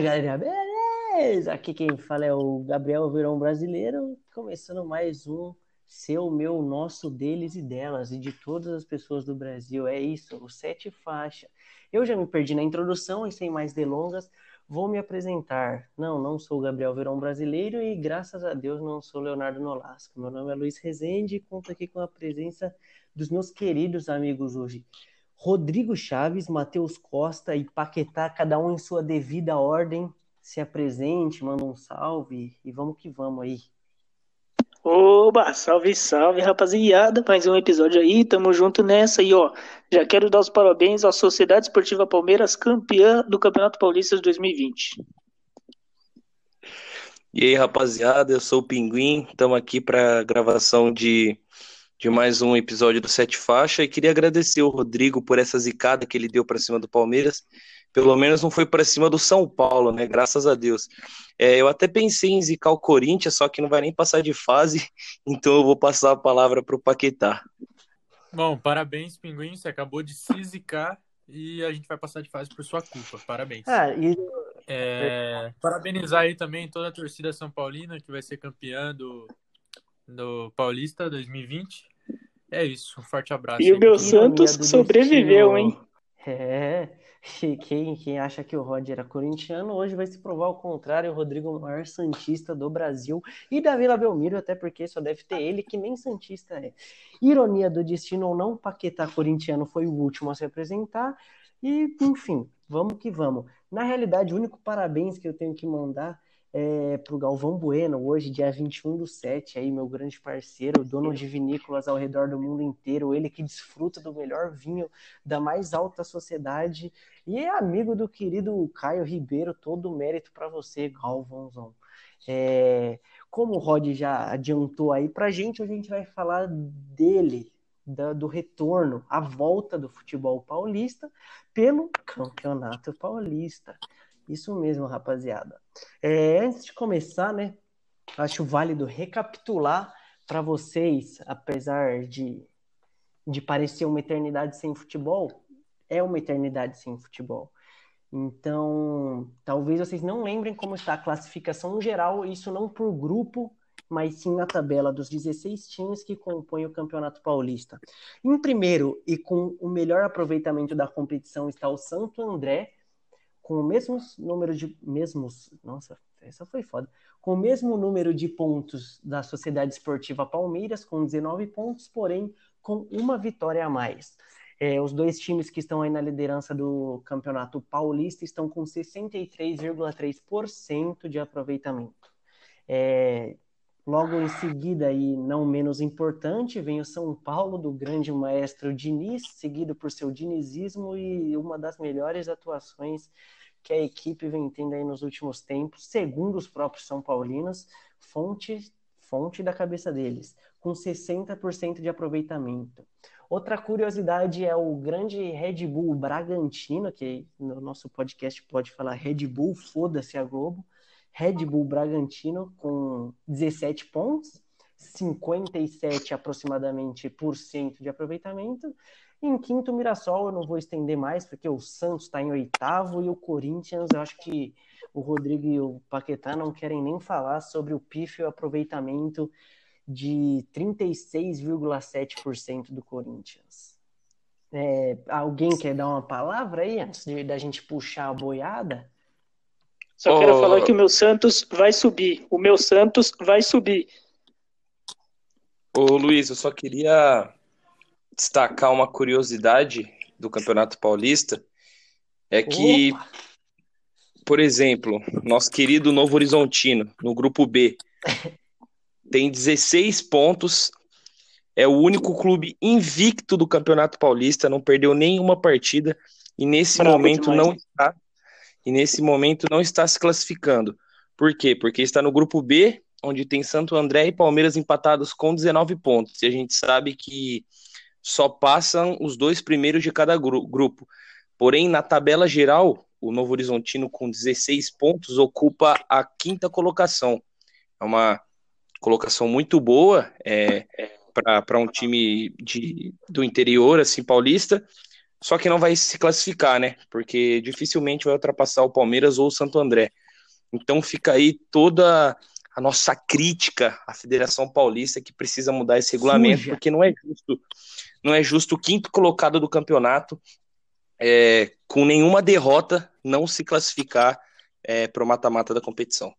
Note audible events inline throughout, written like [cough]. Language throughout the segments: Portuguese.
Galera, beleza? Aqui quem fala é o Gabriel Verão Brasileiro, começando mais um seu, meu, nosso, deles e delas, e de todas as pessoas do Brasil. É isso, o Sete Faixa. Eu já me perdi na introdução e sem mais delongas, vou me apresentar. Não, não sou o Gabriel Verão Brasileiro e graças a Deus não sou Leonardo Nolasco. Meu nome é Luiz Rezende e conto aqui com a presença dos meus queridos amigos hoje. Rodrigo Chaves, Matheus Costa e Paquetá, cada um em sua devida ordem. Se apresente, manda um salve e vamos que vamos aí. Oba, salve, salve, rapaziada. Mais um episódio aí, tamo junto nessa. E ó, já quero dar os parabéns à Sociedade Esportiva Palmeiras, campeã do Campeonato Paulista de 2020. E aí, rapaziada, eu sou o Pinguim, estamos aqui para gravação de de mais um episódio do Sete Faixa e queria agradecer o Rodrigo por essa zicada que ele deu para cima do Palmeiras. Pelo menos não foi para cima do São Paulo, né? Graças a Deus. É, eu até pensei em zicar o Corinthians, só que não vai nem passar de fase, [laughs] então eu vou passar a palavra para o Paquetá. Bom, parabéns, Pinguim. Você acabou de se zicar e a gente vai passar de fase por sua culpa. Parabéns. Ah, e... é, parabenizar aí também toda a torcida São Paulina que vai ser campeã do, do Paulista 2020. É isso, um forte abraço. E o meu Santos sobreviveu, hein? É, quem, quem acha que o Rod era corintiano, hoje vai se provar o contrário. O Rodrigo, o maior Santista do Brasil e da Vila Belmiro, até porque só deve ter ele, que nem Santista é. Ironia do destino ou não, Paquetá corintiano foi o último a se apresentar. E, enfim, vamos que vamos. Na realidade, o único parabéns que eu tenho que mandar é, para o Galvão Bueno, hoje, dia 21 do 7, aí, meu grande parceiro, dono de vinícolas ao redor do mundo inteiro, ele que desfruta do melhor vinho da mais alta sociedade e é amigo do querido Caio Ribeiro, todo o mérito para você, Galvãozão. É, como o Rod já adiantou aí para gente, a gente vai falar dele, da, do retorno, a volta do futebol paulista pelo Campeonato Paulista. Isso mesmo, rapaziada. É, antes de começar, né, acho válido recapitular para vocês, apesar de, de parecer uma eternidade sem futebol, é uma eternidade sem futebol. Então, talvez vocês não lembrem como está a classificação geral, isso não por grupo, mas sim na tabela dos 16 times que compõem o Campeonato Paulista. Em primeiro e com o melhor aproveitamento da competição está o Santo André, com o mesmo número de mesmos, nossa, essa foi foda. Com o mesmo número de pontos da Sociedade Esportiva Palmeiras, com 19 pontos, porém com uma vitória a mais. É, os dois times que estão aí na liderança do Campeonato Paulista estão com 63,3% de aproveitamento. É, logo em seguida, e não menos importante, vem o São Paulo do grande maestro Diniz, seguido por seu dinizismo e uma das melhores atuações que a equipe vem tendo aí nos últimos tempos, segundo os próprios São Paulinos, fonte, fonte da cabeça deles, com 60% de aproveitamento. Outra curiosidade é o grande Red Bull Bragantino, que no nosso podcast pode falar Red Bull, foda-se a Globo. Red Bull Bragantino com 17 pontos, 57 aproximadamente por cento de aproveitamento. Em quinto, Mirassol, eu não vou estender mais, porque o Santos está em oitavo e o Corinthians, eu acho que o Rodrigo e o Paquetá não querem nem falar sobre o pífio aproveitamento de 36,7% do Corinthians. É, alguém quer dar uma palavra aí antes de, da gente puxar a boiada? Só quero oh. falar que o meu Santos vai subir. O meu Santos vai subir. Ô Luiz, eu só queria destacar uma curiosidade do Campeonato Paulista é que, Opa. por exemplo, nosso querido Novo Horizontino, no grupo B, tem 16 pontos, é o único clube invicto do Campeonato Paulista, não perdeu nenhuma partida e nesse Bravo momento demais, não está e nesse momento não está se classificando. Por quê? Porque está no grupo B, onde tem Santo André e Palmeiras empatados com 19 pontos. E a gente sabe que só passam os dois primeiros de cada gru grupo. Porém, na tabela geral, o Novo Horizontino, com 16 pontos, ocupa a quinta colocação. É uma colocação muito boa é, para um time de, do interior, assim, paulista. Só que não vai se classificar, né? Porque dificilmente vai ultrapassar o Palmeiras ou o Santo André. Então fica aí toda a nossa crítica à Federação Paulista que precisa mudar esse regulamento, Suja. porque não é justo, não é justo o quinto colocado do campeonato é, com nenhuma derrota não se classificar é, para o mata-mata da competição.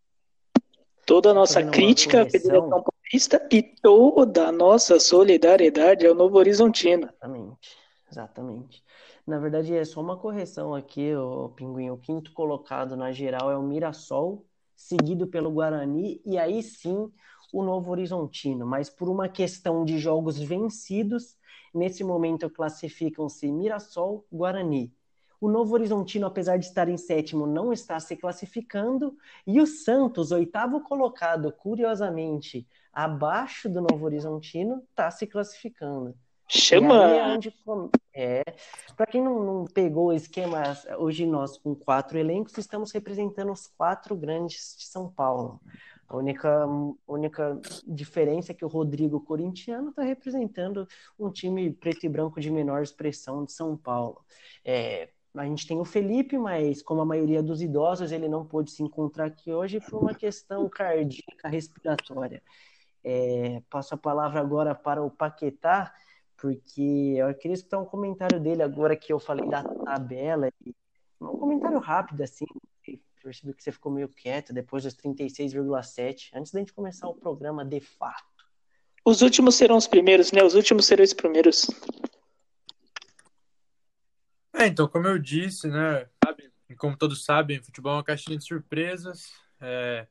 Toda a nossa crítica à Federação Paulista e toda a nossa solidariedade ao Novo Horizontino. Exatamente, exatamente. Na verdade, é só uma correção aqui, o Pinguim. O quinto colocado na geral é o Mirassol, seguido pelo Guarani, e aí sim o Novo Horizontino. Mas por uma questão de jogos vencidos, nesse momento classificam-se Mirassol, Guarani. O Novo Horizontino, apesar de estar em sétimo, não está se classificando. E o Santos, oitavo colocado, curiosamente, abaixo do Novo Horizontino, está se classificando. Chama! É, é. Para quem não, não, pegou o esquema, hoje nós, com quatro elencos, estamos representando os quatro grandes de São Paulo. A única, única diferença é que o Rodrigo Corintiano está representando um time preto e branco de menor expressão de São Paulo. É, a gente tem o Felipe, mas como a maioria dos idosos, ele não pôde se encontrar aqui hoje por uma questão cardíaca respiratória. É, passo a palavra agora para o Paquetá, porque eu queria escutar um comentário dele agora que eu falei da tabela. Um comentário rápido, assim. Percebi que você ficou meio quieto depois dos 36,7, antes da gente começar o programa de fato. Os últimos serão os primeiros, né? Os últimos serão os primeiros. É, então, como eu disse, né? Como todos sabem, futebol é uma caixinha de surpresas. É,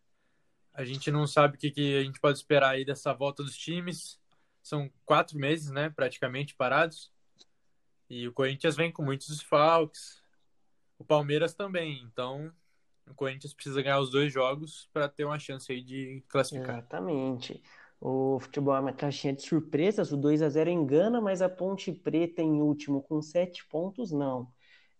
a gente não sabe o que, que a gente pode esperar aí dessa volta dos times. São quatro meses, né? Praticamente parados. E o Corinthians vem com muitos desfalques. O Palmeiras também. Então, o Corinthians precisa ganhar os dois jogos para ter uma chance aí de classificar. Exatamente. O futebol é uma caixinha de surpresas, o 2 a 0 engana, mas a Ponte Preta em último com sete pontos, não.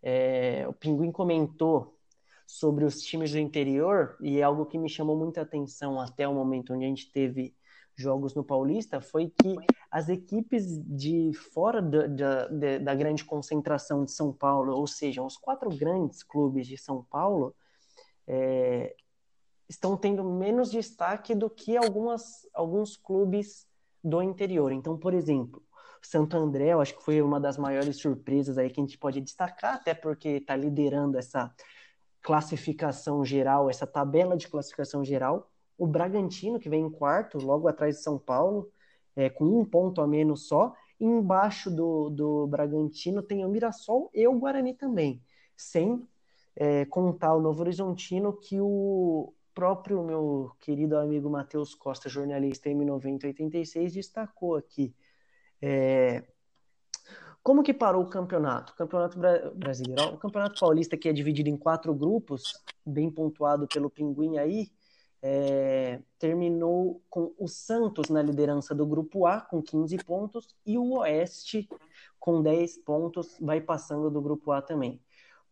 É, o Pinguim comentou sobre os times do interior, e é algo que me chamou muita atenção até o momento onde a gente teve jogos no Paulista, foi que as equipes de fora da, da, da grande concentração de São Paulo, ou seja, os quatro grandes clubes de São Paulo, é, estão tendo menos destaque do que algumas, alguns clubes do interior. Então, por exemplo, Santo André, eu acho que foi uma das maiores surpresas aí que a gente pode destacar, até porque está liderando essa classificação geral, essa tabela de classificação geral. O Bragantino, que vem em quarto, logo atrás de São Paulo, é, com um ponto a menos só. E embaixo do, do Bragantino tem o Mirassol e o Guarani também, sem é, contar o Novo Horizontino, que o, próprio meu querido amigo Matheus Costa, jornalista M9086, destacou aqui. É... Como que parou o campeonato? O campeonato bra... brasileiro, o campeonato paulista que é dividido em quatro grupos, bem pontuado pelo Pinguim aí, é... terminou com o Santos na liderança do grupo A com 15 pontos e o Oeste com 10 pontos vai passando do grupo A também.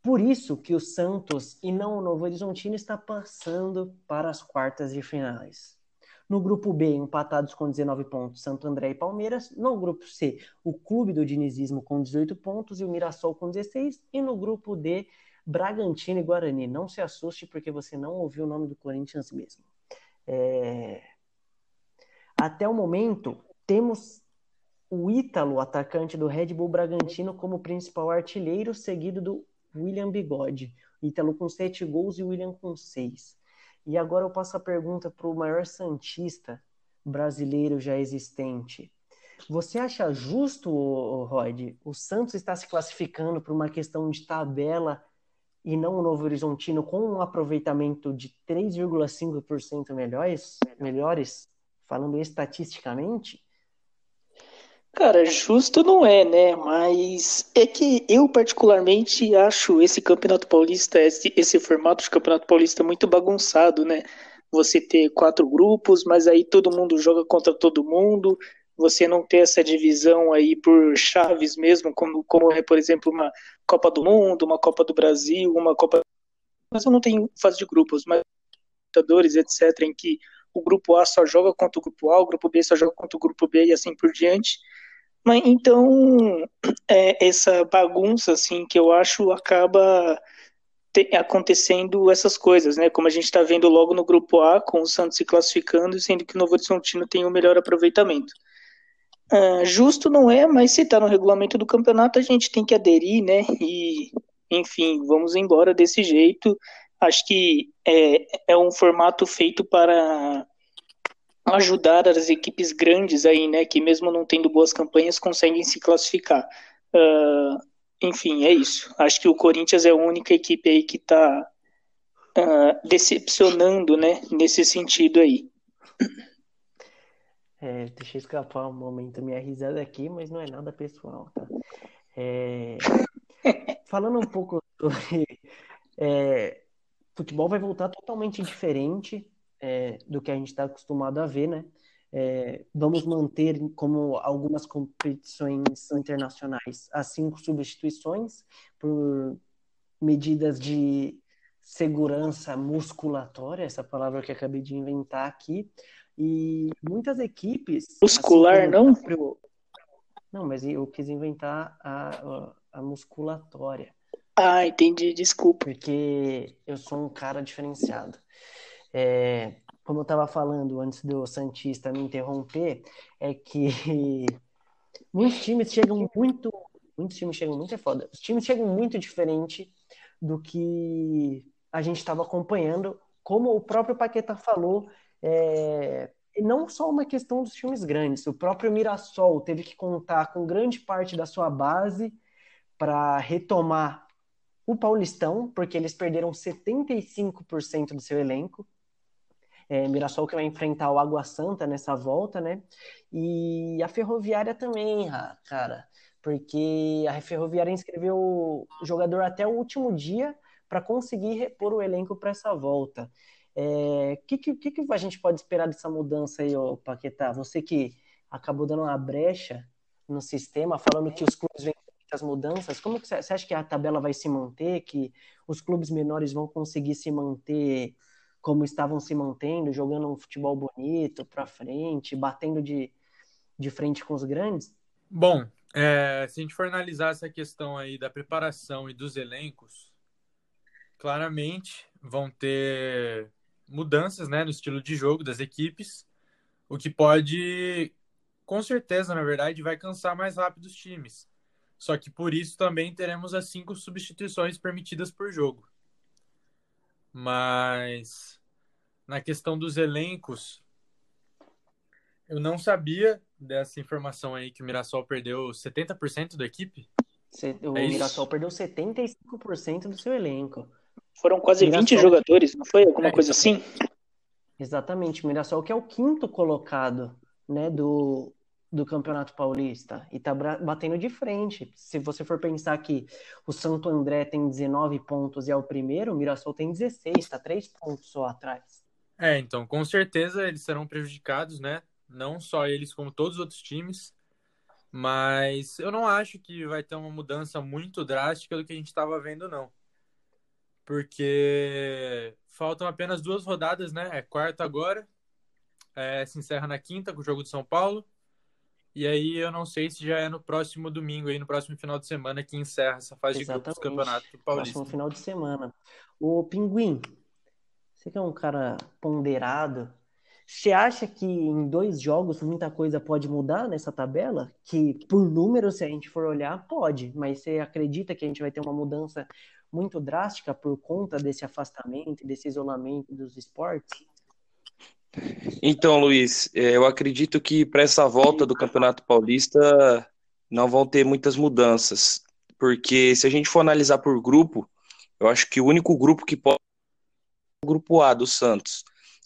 Por isso que o Santos e não o Novo Horizontino está passando para as quartas de finais. No grupo B, empatados com 19 pontos, Santo André e Palmeiras. No grupo C, o Clube do Dinizismo com 18 pontos e o Mirassol com 16. E no grupo D, Bragantino e Guarani. Não se assuste porque você não ouviu o nome do Corinthians mesmo. É... Até o momento, temos o Ítalo, atacante do Red Bull Bragantino, como principal artilheiro, seguido do William Bigode. Ítalo com sete gols e William com seis. E agora eu passo a pergunta para o maior Santista brasileiro já existente. Você acha justo, Rod, o Santos está se classificando por uma questão de tabela e não o Novo Horizontino com um aproveitamento de 3,5% melhores, melhores, falando estatisticamente? Cara, justo não é, né? Mas é que eu particularmente acho esse Campeonato Paulista, esse, esse formato de Campeonato Paulista muito bagunçado, né? Você ter quatro grupos, mas aí todo mundo joga contra todo mundo. Você não ter essa divisão aí por chaves mesmo, como, como é, por exemplo, uma Copa do Mundo, uma Copa do Brasil, uma Copa. Mas eu não tenho fase de grupos, mas Libertadores, etc., em que o grupo A só joga contra o grupo A, o grupo B só joga contra o grupo B e assim por diante. Mas então é, essa bagunça assim que eu acho acaba te, acontecendo essas coisas, né? Como a gente está vendo logo no grupo A, com o Santos se classificando, sendo que o Novo Horizontino tem o um melhor aproveitamento. Uh, justo não é, mas se está no regulamento do campeonato, a gente tem que aderir, né? E, enfim, vamos embora desse jeito. Acho que é, é um formato feito para ajudar as equipes grandes aí, né? Que mesmo não tendo boas campanhas, conseguem se classificar. Uh, enfim, é isso. Acho que o Corinthians é a única equipe aí que está uh, ah, decepcionando, né? Nesse sentido aí. É, deixa eu escapar um momento minha risada aqui, mas não é nada pessoal, tá? É, falando um pouco sobre. É, futebol vai voltar totalmente diferente é, do que a gente está acostumado a ver, né? É, vamos manter, como algumas competições internacionais, as cinco substituições por medidas de segurança musculatória, essa palavra que acabei de inventar aqui, e muitas equipes. Muscular, assim, não? Próprio... Não, mas eu quis inventar a, a musculatória. Ah, entendi, desculpa. Porque eu sou um cara diferenciado. É, como eu estava falando antes do Santista me interromper, é que [laughs] muitos times chegam muito. Muitos times chegam muito é foda. Os times chegam muito diferente do que a gente estava acompanhando, como o próprio Paqueta falou, é, não só uma questão dos times grandes. O próprio Mirassol teve que contar com grande parte da sua base para retomar o Paulistão, porque eles perderam 75% do seu elenco. É, Mirassol que vai enfrentar o Água Santa nessa volta, né? E a Ferroviária também, cara, porque a Ferroviária inscreveu o jogador até o último dia para conseguir repor o elenco para essa volta. O é, que, que, que, a gente pode esperar dessa mudança aí, ô Paquetá? Você que acabou dando uma brecha no sistema, falando que os clubes vêm as mudanças, como que você, você acha que a tabela vai se manter, que os clubes menores vão conseguir se manter como estavam se mantendo, jogando um futebol bonito para frente, batendo de, de frente com os grandes? Bom, é, se a gente for analisar essa questão aí da preparação e dos elencos, claramente vão ter mudanças né, no estilo de jogo das equipes, o que pode, com certeza, na verdade, vai cansar mais rápido os times. Só que por isso também teremos as cinco substituições permitidas por jogo. Mas na questão dos elencos, eu não sabia dessa informação aí que o Mirassol perdeu 70% da equipe. O é Mirassol perdeu 75% do seu elenco. Foram quase Mirassol... 20 jogadores, não foi? Alguma é, coisa assim? Exatamente, o Mirassol que é o quinto colocado né, do, do Campeonato Paulista e tá batendo de frente. Se você for pensar que o Santo André tem 19 pontos e é o primeiro, o Mirassol tem 16, está 3 pontos só atrás. É, então, com certeza eles serão prejudicados, né? Não só eles, como todos os outros times. Mas eu não acho que vai ter uma mudança muito drástica do que a gente estava vendo, não porque faltam apenas duas rodadas, né? É quarta agora, é, se encerra na quinta com o jogo de São Paulo. E aí eu não sei se já é no próximo domingo, aí no próximo final de semana que encerra essa fase Exatamente. de grupos do Campeonato Paulista. Próximo final de semana. O Pinguim, você que é um cara ponderado, você acha que em dois jogos muita coisa pode mudar nessa tabela? Que por número, se a gente for olhar, pode, mas você acredita que a gente vai ter uma mudança muito drástica por conta desse afastamento, desse isolamento dos esportes? Então, Luiz, é, eu acredito que para essa volta do Campeonato Paulista não vão ter muitas mudanças, porque se a gente for analisar por grupo, eu acho que o único grupo que pode é o grupo A do Santos.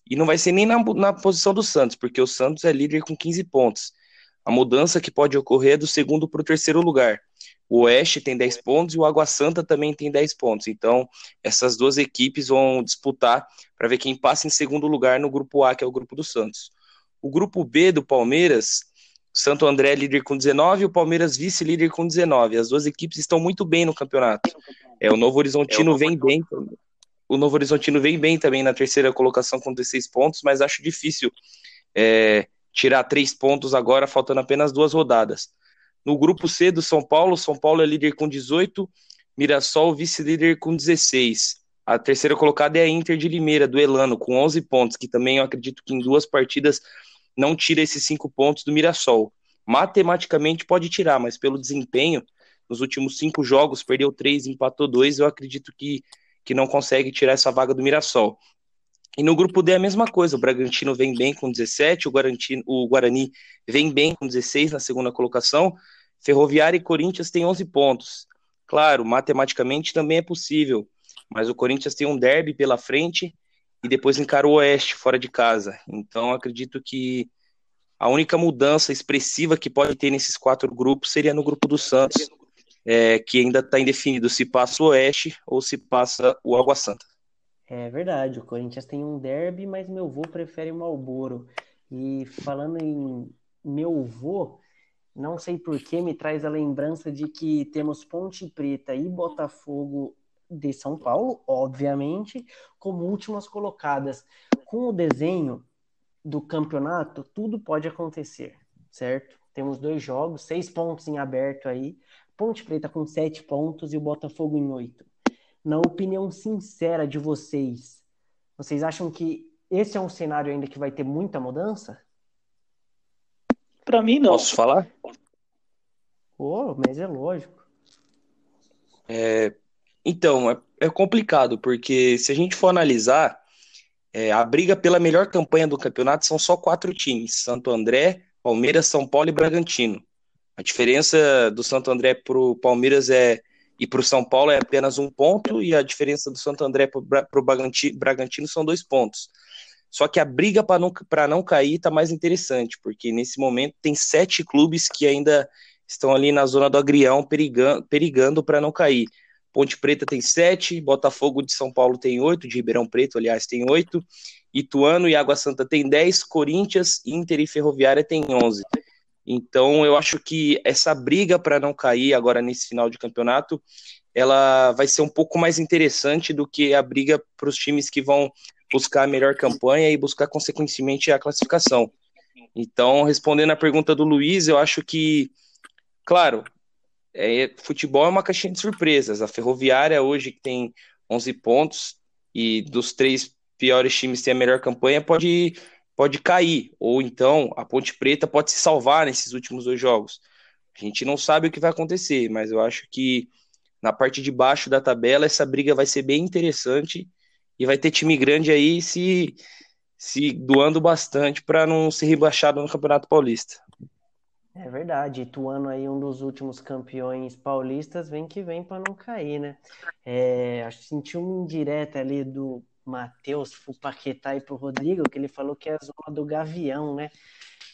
E não vai ser nem na, na posição do Santos, porque o Santos é líder com 15 pontos. A mudança que pode ocorrer é do segundo para o terceiro lugar. O Oeste tem 10 pontos e o Água Santa também tem 10 pontos. Então, essas duas equipes vão disputar para ver quem passa em segundo lugar no grupo A, que é o grupo do Santos. O grupo B do Palmeiras, Santo André líder com 19 e o Palmeiras vice-líder com 19. As duas equipes estão muito bem no campeonato. É, o Novo Horizontino é, vem bem. O Novo Horizontino vem bem também na terceira colocação com 16 pontos, mas acho difícil é, tirar três pontos agora, faltando apenas duas rodadas. No grupo C do São Paulo, São Paulo é líder com 18, Mirassol vice-líder com 16. A terceira colocada é a Inter de Limeira, do Elano, com 11 pontos, que também eu acredito que em duas partidas não tira esses cinco pontos do Mirassol. Matematicamente pode tirar, mas pelo desempenho, nos últimos cinco jogos, perdeu três, empatou dois, eu acredito que, que não consegue tirar essa vaga do Mirassol. E no grupo D é a mesma coisa, o Bragantino vem bem com 17, o, o Guarani vem bem com 16 na segunda colocação, Ferroviária e Corinthians têm 11 pontos. Claro, matematicamente também é possível, mas o Corinthians tem um derby pela frente e depois encara o Oeste fora de casa. Então acredito que a única mudança expressiva que pode ter nesses quatro grupos seria no grupo do Santos, é, que ainda está indefinido se passa o Oeste ou se passa o Água Santa. É verdade, o Corinthians tem um derby, mas meu avô prefere o Malboro. E falando em meu avô, não sei por que me traz a lembrança de que temos Ponte Preta e Botafogo de São Paulo, obviamente, como últimas colocadas. Com o desenho do campeonato, tudo pode acontecer, certo? Temos dois jogos, seis pontos em aberto aí. Ponte Preta com sete pontos e o Botafogo em oito. Na opinião sincera de vocês, vocês acham que esse é um cenário ainda que vai ter muita mudança? Para mim, não. Posso falar? Oh, mas é lógico. É, então, é, é complicado, porque se a gente for analisar, é, a briga pela melhor campanha do campeonato são só quatro times: Santo André, Palmeiras, São Paulo e Bragantino. A diferença do Santo André para o Palmeiras é e para o São Paulo é apenas um ponto, e a diferença do Santo André para o Bragantino são dois pontos. Só que a briga para não, não cair está mais interessante, porque nesse momento tem sete clubes que ainda estão ali na zona do agrião, perigando, para não cair. Ponte Preta tem sete, Botafogo de São Paulo tem oito, de Ribeirão Preto, aliás, tem oito, Ituano e Água Santa tem dez, Corinthians, Inter e Ferroviária tem onze. Então, eu acho que essa briga para não cair agora nesse final de campeonato, ela vai ser um pouco mais interessante do que a briga para os times que vão buscar a melhor campanha e buscar, consequentemente, a classificação. Então, respondendo a pergunta do Luiz, eu acho que, claro, é, futebol é uma caixinha de surpresas. A Ferroviária hoje que tem 11 pontos e dos três piores times tem a melhor campanha pode pode cair ou então a Ponte Preta pode se salvar nesses últimos dois jogos. A gente não sabe o que vai acontecer, mas eu acho que na parte de baixo da tabela essa briga vai ser bem interessante e vai ter time grande aí se se doando bastante para não ser rebaixado no Campeonato Paulista. É verdade, Ituano aí, um dos últimos campeões paulistas, vem que vem para não cair, né? É, acho que senti um indireta ali do Matheus pro Paquetá e pro Rodrigo, que ele falou que é a zona do Gavião, né?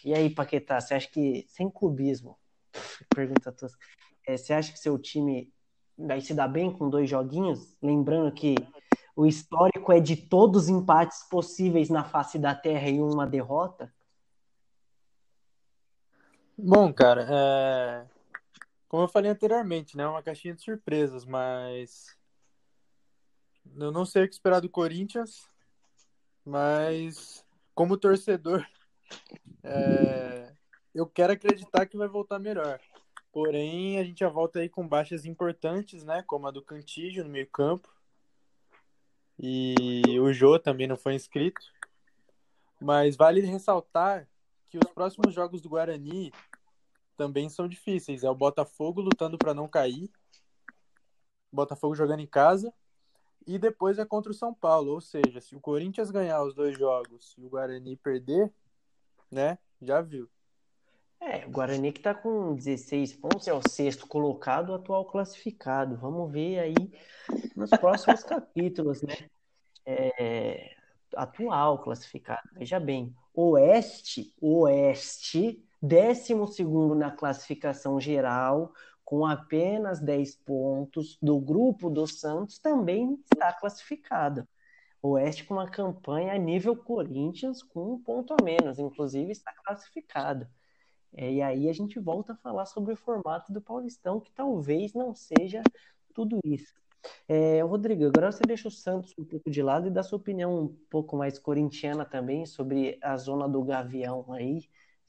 E aí, Paquetá, você acha que, sem clubismo, [laughs] pergunta tosca, é, você acha que seu time vai se dar bem com dois joguinhos? Lembrando que o histórico é de todos os empates possíveis na face da Terra e uma derrota? Bom, cara, é... como eu falei anteriormente, né? Uma caixinha de surpresas, mas eu não sei o que esperar do Corinthians, mas como torcedor, [laughs] é... eu quero acreditar que vai voltar melhor. Porém, a gente já volta aí com baixas importantes, né? Como a do Cantígio no meio-campo. E o Jô também não foi inscrito. Mas vale ressaltar que os próximos jogos do Guarani também são difíceis. É o Botafogo lutando para não cair, Botafogo jogando em casa, e depois é contra o São Paulo. Ou seja, se o Corinthians ganhar os dois jogos e o Guarani perder, né, já viu. É, o Guarani que tá com 16 pontos, é o sexto colocado, atual classificado. Vamos ver aí nos próximos [laughs] capítulos, né? É, atual classificado. Veja bem, Oeste, Oeste décimo segundo na classificação geral, com apenas 10 pontos, do grupo do Santos também está classificado. O Oeste com uma campanha a nível Corinthians com um ponto a menos, inclusive está classificado. É, e aí a gente volta a falar sobre o formato do Paulistão, que talvez não seja tudo isso. É, Rodrigo, agora você deixa o Santos um pouco de lado e dá sua opinião um pouco mais corintiana também sobre a zona do Gavião aí,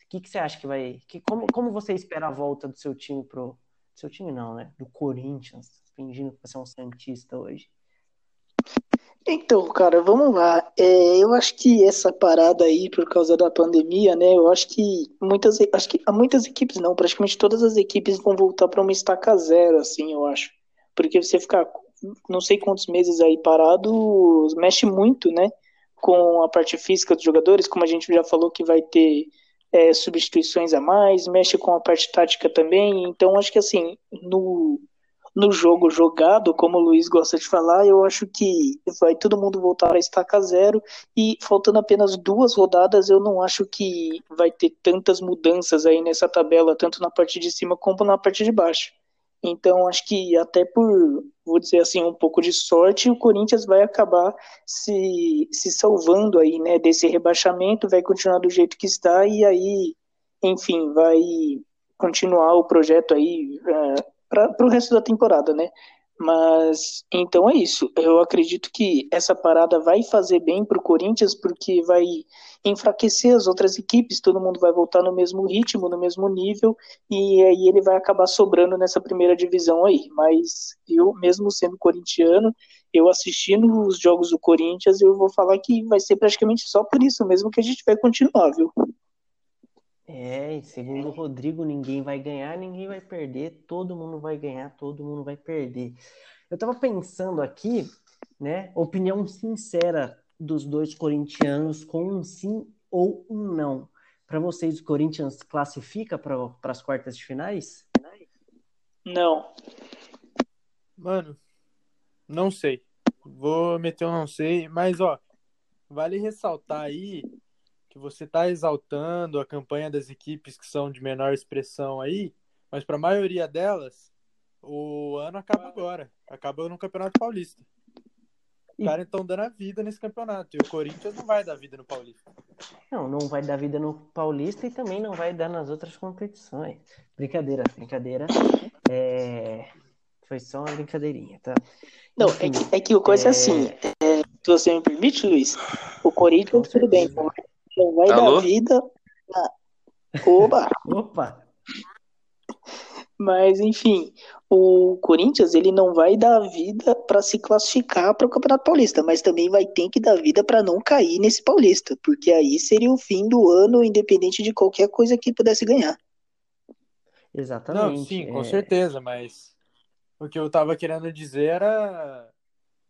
que, que você acha que vai. Que, como, como você espera a volta do seu time pro. Seu time não, né? Do Corinthians, fingindo que você é um Santista hoje. Então, cara, vamos lá. É, eu acho que essa parada aí, por causa da pandemia, né? Eu acho que muitas, acho que muitas equipes não, praticamente todas as equipes vão voltar para uma estaca zero, assim, eu acho. Porque você ficar não sei quantos meses aí parado mexe muito, né? Com a parte física dos jogadores, como a gente já falou que vai ter é, substituições a mais, mexe com a parte tática também. Então, acho que assim, no no jogo jogado, como o Luiz gosta de falar, eu acho que vai todo mundo voltar a estaca zero e faltando apenas duas rodadas, eu não acho que vai ter tantas mudanças aí nessa tabela, tanto na parte de cima como na parte de baixo. Então, acho que até por, vou dizer assim, um pouco de sorte, o Corinthians vai acabar se, se salvando aí, né, desse rebaixamento, vai continuar do jeito que está e aí, enfim, vai continuar o projeto aí uh, para o resto da temporada, né? Mas então é isso. Eu acredito que essa parada vai fazer bem para o Corinthians, porque vai enfraquecer as outras equipes, todo mundo vai voltar no mesmo ritmo, no mesmo nível, e aí ele vai acabar sobrando nessa primeira divisão aí. Mas eu, mesmo sendo corintiano, eu assistindo os jogos do Corinthians, eu vou falar que vai ser praticamente só por isso mesmo que a gente vai continuar, viu? É, e segundo o Rodrigo, ninguém vai ganhar, ninguém vai perder, todo mundo vai ganhar, todo mundo vai perder. Eu tava pensando aqui, né, opinião sincera dos dois corintianos com um sim ou um não. Para vocês, o Corinthians classifica para as quartas de finais? Não. Mano, não sei. Vou meter um não sei, mas ó, vale ressaltar aí que você está exaltando a campanha das equipes que são de menor expressão aí, mas para a maioria delas, o ano acaba agora. Acaba no Campeonato Paulista. Os caras estão dando a vida nesse campeonato. E o Corinthians não vai dar vida no Paulista. Não, não vai dar vida no Paulista e também não vai dar nas outras competições. Brincadeira, brincadeira. É... Foi só uma brincadeirinha, tá? Não, Enfim, é, que, é que o coisa é, é assim. É, se você me permite, Luiz, o Corinthians, tudo bem, vai Alô? dar vida. Oba! Opa! Mas, enfim, o Corinthians ele não vai dar vida para se classificar para o Campeonato Paulista, mas também vai ter que dar vida para não cair nesse Paulista, porque aí seria o fim do ano, independente de qualquer coisa que pudesse ganhar. Exatamente. Não, sim, com é... certeza, mas o que eu estava querendo dizer era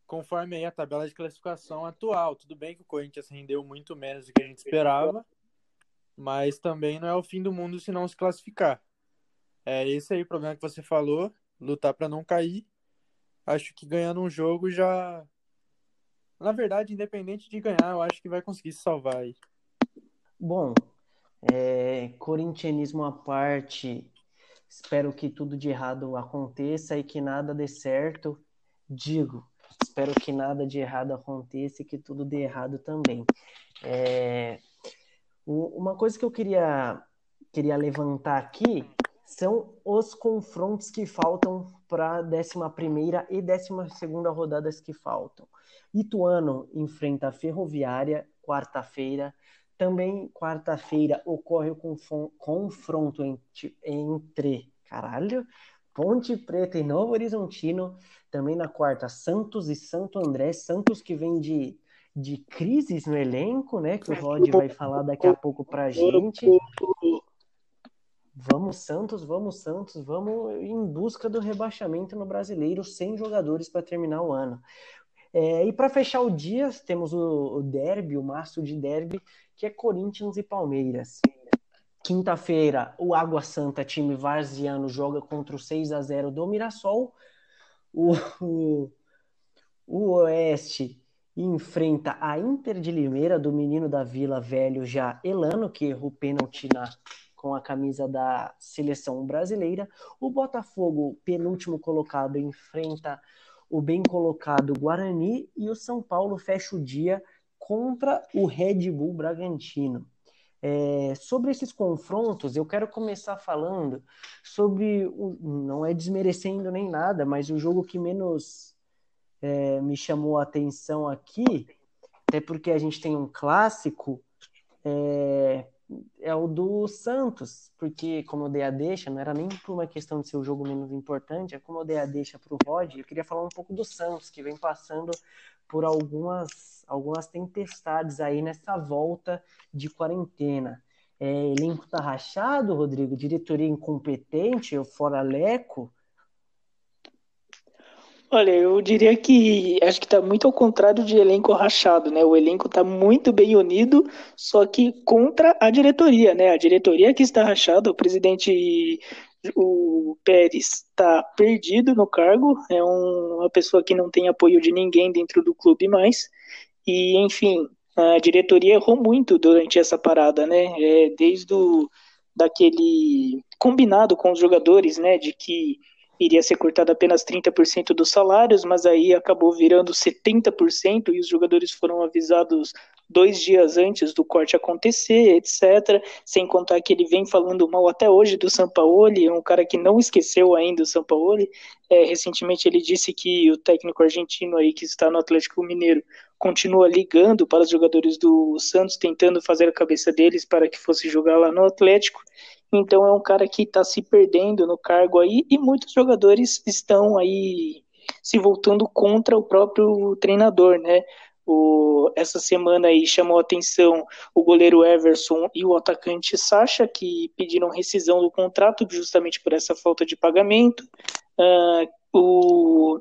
conforme aí a tabela de classificação atual. Tudo bem que o Corinthians rendeu muito menos do que a gente esperava, mas também não é o fim do mundo se não se classificar. É esse aí o problema que você falou, lutar para não cair. Acho que ganhando um jogo já. Na verdade, independente de ganhar, eu acho que vai conseguir se salvar aí. Bom, é, corintianismo à parte, espero que tudo de errado aconteça e que nada dê certo. Digo, Espero que nada de errado aconteça e que tudo dê errado também. É... Uma coisa que eu queria, queria levantar aqui são os confrontos que faltam para a 11 e 12 rodadas que faltam. Ituano enfrenta a Ferroviária quarta-feira. Também quarta-feira ocorre o confronto entre, entre caralho, Ponte Preta e Novo Horizontino. Também na quarta, Santos e Santo André. Santos que vem de, de crises no elenco, né? Que o Rod vai falar daqui a pouco pra gente. Vamos, Santos, vamos, Santos, vamos em busca do rebaixamento no brasileiro, sem jogadores para terminar o ano. É, e para fechar o dia, temos o, o derby, o maço de derby, que é Corinthians e Palmeiras. Quinta-feira, o Água Santa, time varziano, joga contra o 6 a 0 do Mirassol. O, o, o Oeste enfrenta a Inter de Limeira, do menino da Vila Velho, já Elano, que errou pênalti na, com a camisa da seleção brasileira. O Botafogo, penúltimo colocado, enfrenta o bem colocado Guarani. E o São Paulo fecha o dia contra o Red Bull Bragantino. É, sobre esses confrontos, eu quero começar falando sobre, o, não é desmerecendo nem nada, mas o jogo que menos é, me chamou a atenção aqui, até porque a gente tem um clássico, é, é o do Santos, porque como eu dei a deixa, não era nem por uma questão de ser o jogo menos importante, é como eu dei a deixa para o Rod, eu queria falar um pouco do Santos, que vem passando por algumas, algumas tempestades aí nessa volta de quarentena. É, elenco tá rachado, Rodrigo? Diretoria incompetente, ou fora Leco? Olha, eu diria que acho que está muito ao contrário de elenco rachado, né? O elenco está muito bem unido, só que contra a diretoria, né? A diretoria que está rachada, o presidente o Pérez está perdido no cargo, é um, uma pessoa que não tem apoio de ninguém dentro do clube mais. E, enfim, a diretoria errou muito durante essa parada, né? É, desde o, daquele combinado com os jogadores, né? De que iria ser cortado apenas 30% dos salários, mas aí acabou virando 70% e os jogadores foram avisados dois dias antes do corte acontecer, etc. Sem contar que ele vem falando mal até hoje do Sampaoli, é um cara que não esqueceu ainda o Sampaoli. É, recentemente ele disse que o técnico argentino aí que está no Atlético Mineiro continua ligando para os jogadores do Santos, tentando fazer a cabeça deles para que fosse jogar lá no Atlético. Então é um cara que está se perdendo no cargo aí e muitos jogadores estão aí se voltando contra o próprio treinador, né? O, essa semana aí chamou atenção o goleiro Everson e o atacante Sacha, que pediram rescisão do contrato justamente por essa falta de pagamento. Uh, o,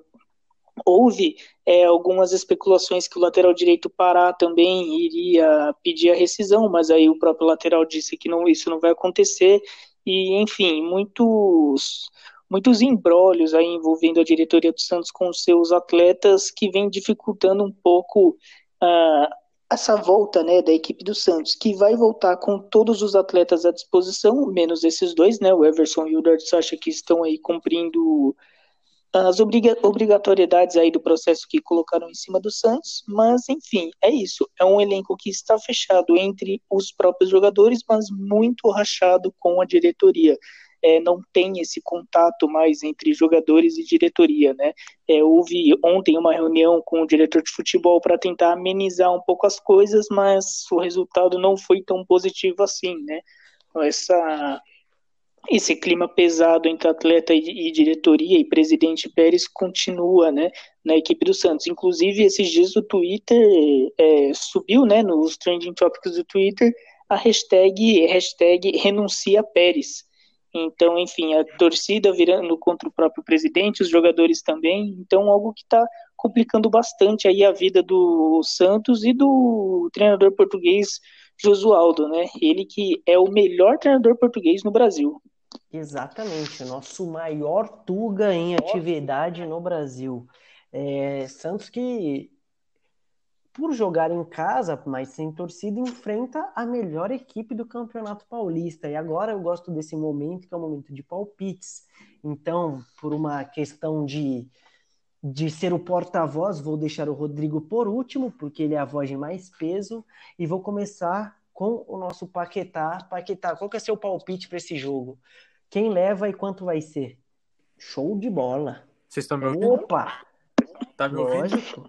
houve é, algumas especulações que o lateral direito Pará também iria pedir a rescisão, mas aí o próprio lateral disse que não, isso não vai acontecer. E, enfim, muitos muitos embrólios aí envolvendo a diretoria do Santos com seus atletas que vem dificultando um pouco uh, essa volta né, da equipe do Santos, que vai voltar com todos os atletas à disposição, menos esses dois, né, o Everson e o Dart Sacha, que estão aí cumprindo as obrigatoriedades aí do processo que colocaram em cima do Santos, mas enfim, é isso. É um elenco que está fechado entre os próprios jogadores, mas muito rachado com a diretoria. É, não tem esse contato mais entre jogadores e diretoria, né? É, houve ontem uma reunião com o diretor de futebol para tentar amenizar um pouco as coisas, mas o resultado não foi tão positivo assim, né? Essa esse clima pesado entre atleta e, diretoria e presidente Pérez continua, né, na equipe do Santos. Inclusive, esses dias o Twitter é, subiu, né, nos trending topics do Twitter, a hashtag, hashtag renuncia Pérez. Então, enfim, a torcida virando contra o próprio presidente, os jogadores também. Então, algo que está complicando bastante aí a vida do Santos e do treinador português Josualdo, né? Ele que é o melhor treinador português no Brasil. Exatamente, o nosso maior Tuga em atividade no Brasil. É, Santos que, por jogar em casa, mas sem torcida, enfrenta a melhor equipe do Campeonato Paulista. E agora eu gosto desse momento, que é o momento de palpites. Então, por uma questão de, de ser o porta-voz, vou deixar o Rodrigo por último, porque ele é a voz de mais peso, e vou começar com o nosso Paquetá. Paquetá, qual que é seu palpite para esse jogo? Quem leva e quanto vai ser? Show de bola. Vocês estão me ouvindo? Opa! Tá me Lógico. ouvindo?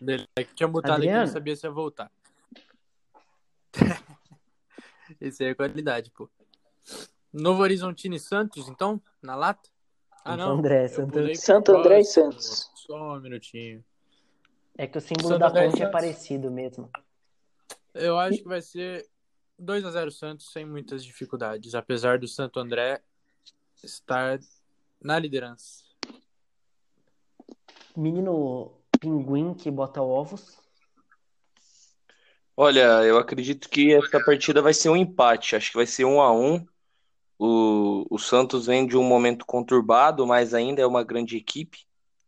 Beleza. É que tinha mutado Adriano. aqui, não sabia se ia voltar. [laughs] Esse aí é qualidade, pô. Novo Horizontino Santos, então? Na lata? Ah, não. André, Santo, André. Santo André e Santos. Só um minutinho. É que o símbolo Santo da ponte é parecido mesmo. Eu acho que vai ser 2 a 0 Santos sem muitas dificuldades, apesar do Santo André estar na liderança. Menino pinguim que bota ovos. Olha, eu acredito que essa partida vai ser um empate. Acho que vai ser um a um. O, o Santos vem de um momento conturbado, mas ainda é uma grande equipe.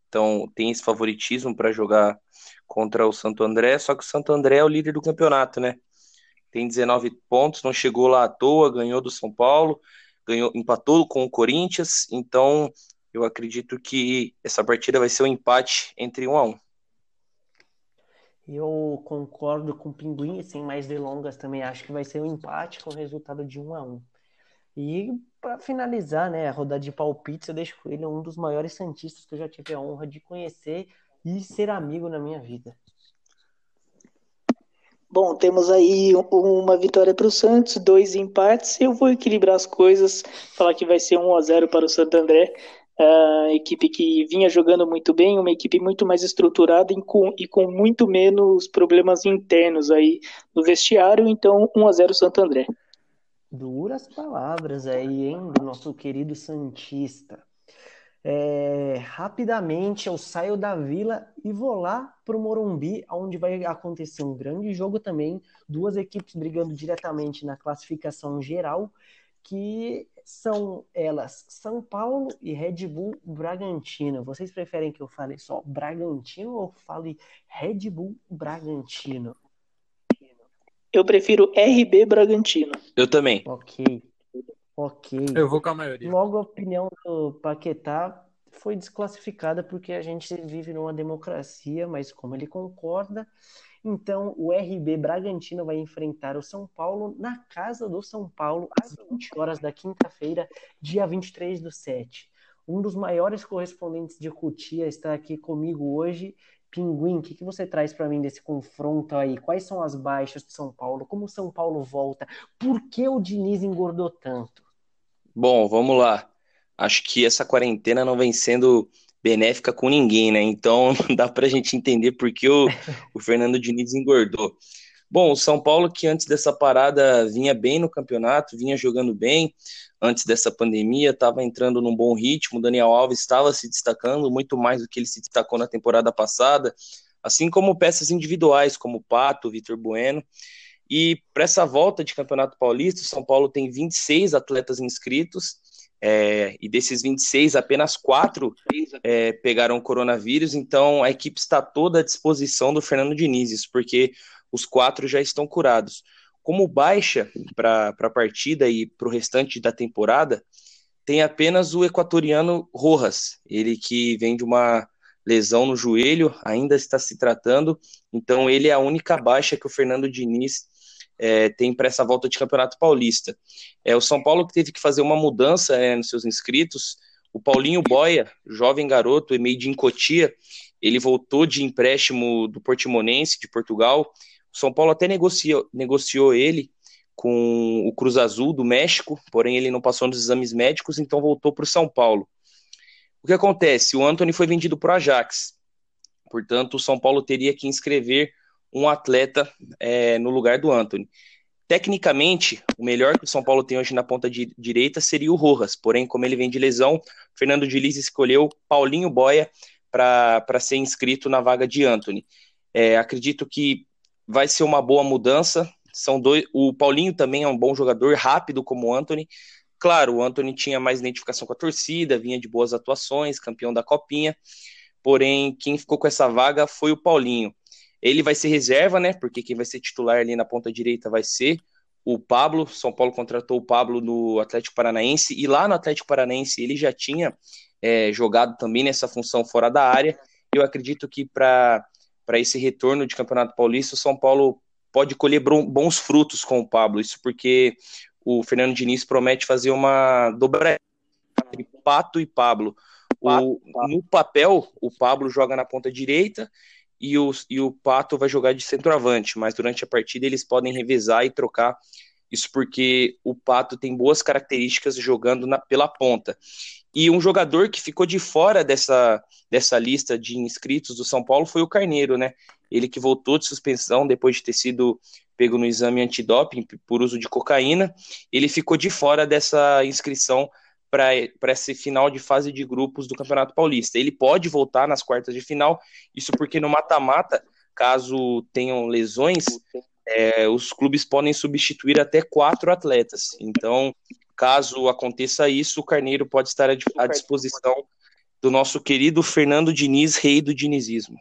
Então tem esse favoritismo para jogar contra o Santo André. Só que o Santo André é o líder do campeonato, né? Tem 19 pontos, não chegou lá à toa, ganhou do São Paulo, ganhou, empatou com o Corinthians, então eu acredito que essa partida vai ser um empate entre um a um. Eu concordo com o Pinguim, sem mais delongas também acho que vai ser um empate com o resultado de um a um. E para finalizar, né, a rodada de palpites, eu deixo ele um dos maiores santistas que eu já tive a honra de conhecer e ser amigo na minha vida. Bom, temos aí uma vitória para o Santos, dois empates. Eu vou equilibrar as coisas, falar que vai ser 1 a 0 para o Santo André. Equipe que vinha jogando muito bem, uma equipe muito mais estruturada e com, e com muito menos problemas internos aí no vestiário. Então, 1 a 0 Santo André. Duras palavras aí, hein, do nosso querido Santista. É, rapidamente eu saio da vila e vou lá para o Morumbi, onde vai acontecer um grande jogo também. Duas equipes brigando diretamente na classificação geral, que são elas São Paulo e Red Bull Bragantino. Vocês preferem que eu fale só Bragantino ou fale Red Bull Bragantino? Eu prefiro RB Bragantino. Eu também. Ok. Ok. Eu vou com a maioria. Logo, a opinião do Paquetá foi desclassificada porque a gente vive numa democracia, mas como ele concorda, então o RB Bragantino vai enfrentar o São Paulo na casa do São Paulo às 20 horas da quinta-feira, dia 23 do 7. Um dos maiores correspondentes de Cutia está aqui comigo hoje. Pinguim, o que, que você traz para mim desse confronto aí? Quais são as baixas do São Paulo? Como o São Paulo volta? Por que o Diniz engordou tanto? Bom, vamos lá. Acho que essa quarentena não vem sendo benéfica com ninguém, né? Então [laughs] não dá para a gente entender por que o, o Fernando Diniz engordou. Bom, o São Paulo que antes dessa parada vinha bem no campeonato, vinha jogando bem, antes dessa pandemia, estava entrando num bom ritmo, o Daniel Alves estava se destacando muito mais do que ele se destacou na temporada passada, assim como peças individuais, como o Pato, Vitor Bueno, e para essa volta de Campeonato Paulista, o São Paulo tem 26 atletas inscritos, é, e desses 26, apenas quatro é, pegaram coronavírus, então a equipe está toda à disposição do Fernando Diniz, porque os quatro já estão curados. Como baixa para a partida e para o restante da temporada, tem apenas o equatoriano Rojas, ele que vem de uma lesão no joelho, ainda está se tratando, então ele é a única baixa que o Fernando Diniz é, tem para essa volta de Campeonato Paulista. É o São Paulo que teve que fazer uma mudança é, nos seus inscritos. O Paulinho Boia, jovem garoto, meio de Cotia, ele voltou de empréstimo do Portimonense, de Portugal. O São Paulo até negociou, negociou ele com o Cruz Azul do México, porém ele não passou nos exames médicos, então voltou para o São Paulo. O que acontece? O Anthony foi vendido para o Ajax. Portanto, o São Paulo teria que inscrever um atleta é, no lugar do Anthony. Tecnicamente, o melhor que o São Paulo tem hoje na ponta de direita seria o Rojas, porém, como ele vem de lesão, Fernando Diniz escolheu Paulinho Boia para ser inscrito na vaga de Anthony. É, acredito que vai ser uma boa mudança. São dois. O Paulinho também é um bom jogador, rápido como o Anthony. Claro, o Anthony tinha mais identificação com a torcida, vinha de boas atuações, campeão da Copinha. Porém, quem ficou com essa vaga foi o Paulinho. Ele vai ser reserva, né? Porque quem vai ser titular ali na ponta direita vai ser o Pablo. São Paulo contratou o Pablo no Atlético Paranaense e lá no Atlético Paranaense ele já tinha é, jogado também nessa função fora da área. Eu acredito que para esse retorno de Campeonato Paulista, o São Paulo pode colher bons frutos com o Pablo. Isso porque o Fernando Diniz promete fazer uma dobra entre Pato e Pablo. O, no papel, o Pablo joga na ponta direita e o, e o Pato vai jogar de centroavante, mas durante a partida eles podem revezar e trocar. Isso porque o Pato tem boas características jogando na, pela ponta. E um jogador que ficou de fora dessa, dessa lista de inscritos do São Paulo foi o Carneiro, né? Ele que voltou de suspensão depois de ter sido pego no exame antidoping por uso de cocaína. Ele ficou de fora dessa inscrição para esse final de fase de grupos do Campeonato Paulista. Ele pode voltar nas quartas de final, isso porque no mata-mata, caso tenham lesões, é, os clubes podem substituir até quatro atletas. Então, caso aconteça isso, o Carneiro pode estar à disposição do nosso querido Fernando Diniz, rei do dinizismo.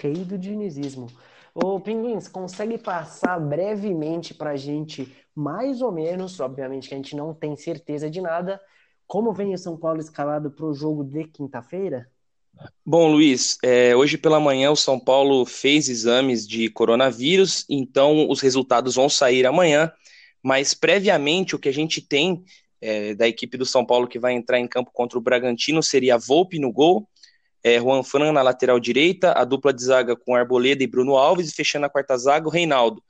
Rei do dinizismo. Ô, Pinguins, consegue passar brevemente para a gente, mais ou menos, obviamente que a gente não tem certeza de nada, como vem o São Paulo escalado para o jogo de quinta-feira? Bom, Luiz, é, hoje pela manhã o São Paulo fez exames de coronavírus, então os resultados vão sair amanhã, mas previamente o que a gente tem é, da equipe do São Paulo que vai entrar em campo contra o Bragantino seria Volpe no gol, é, Juan Fran na lateral direita, a dupla de zaga com Arboleda e Bruno Alves, e fechando a quarta zaga, o Reinaldo.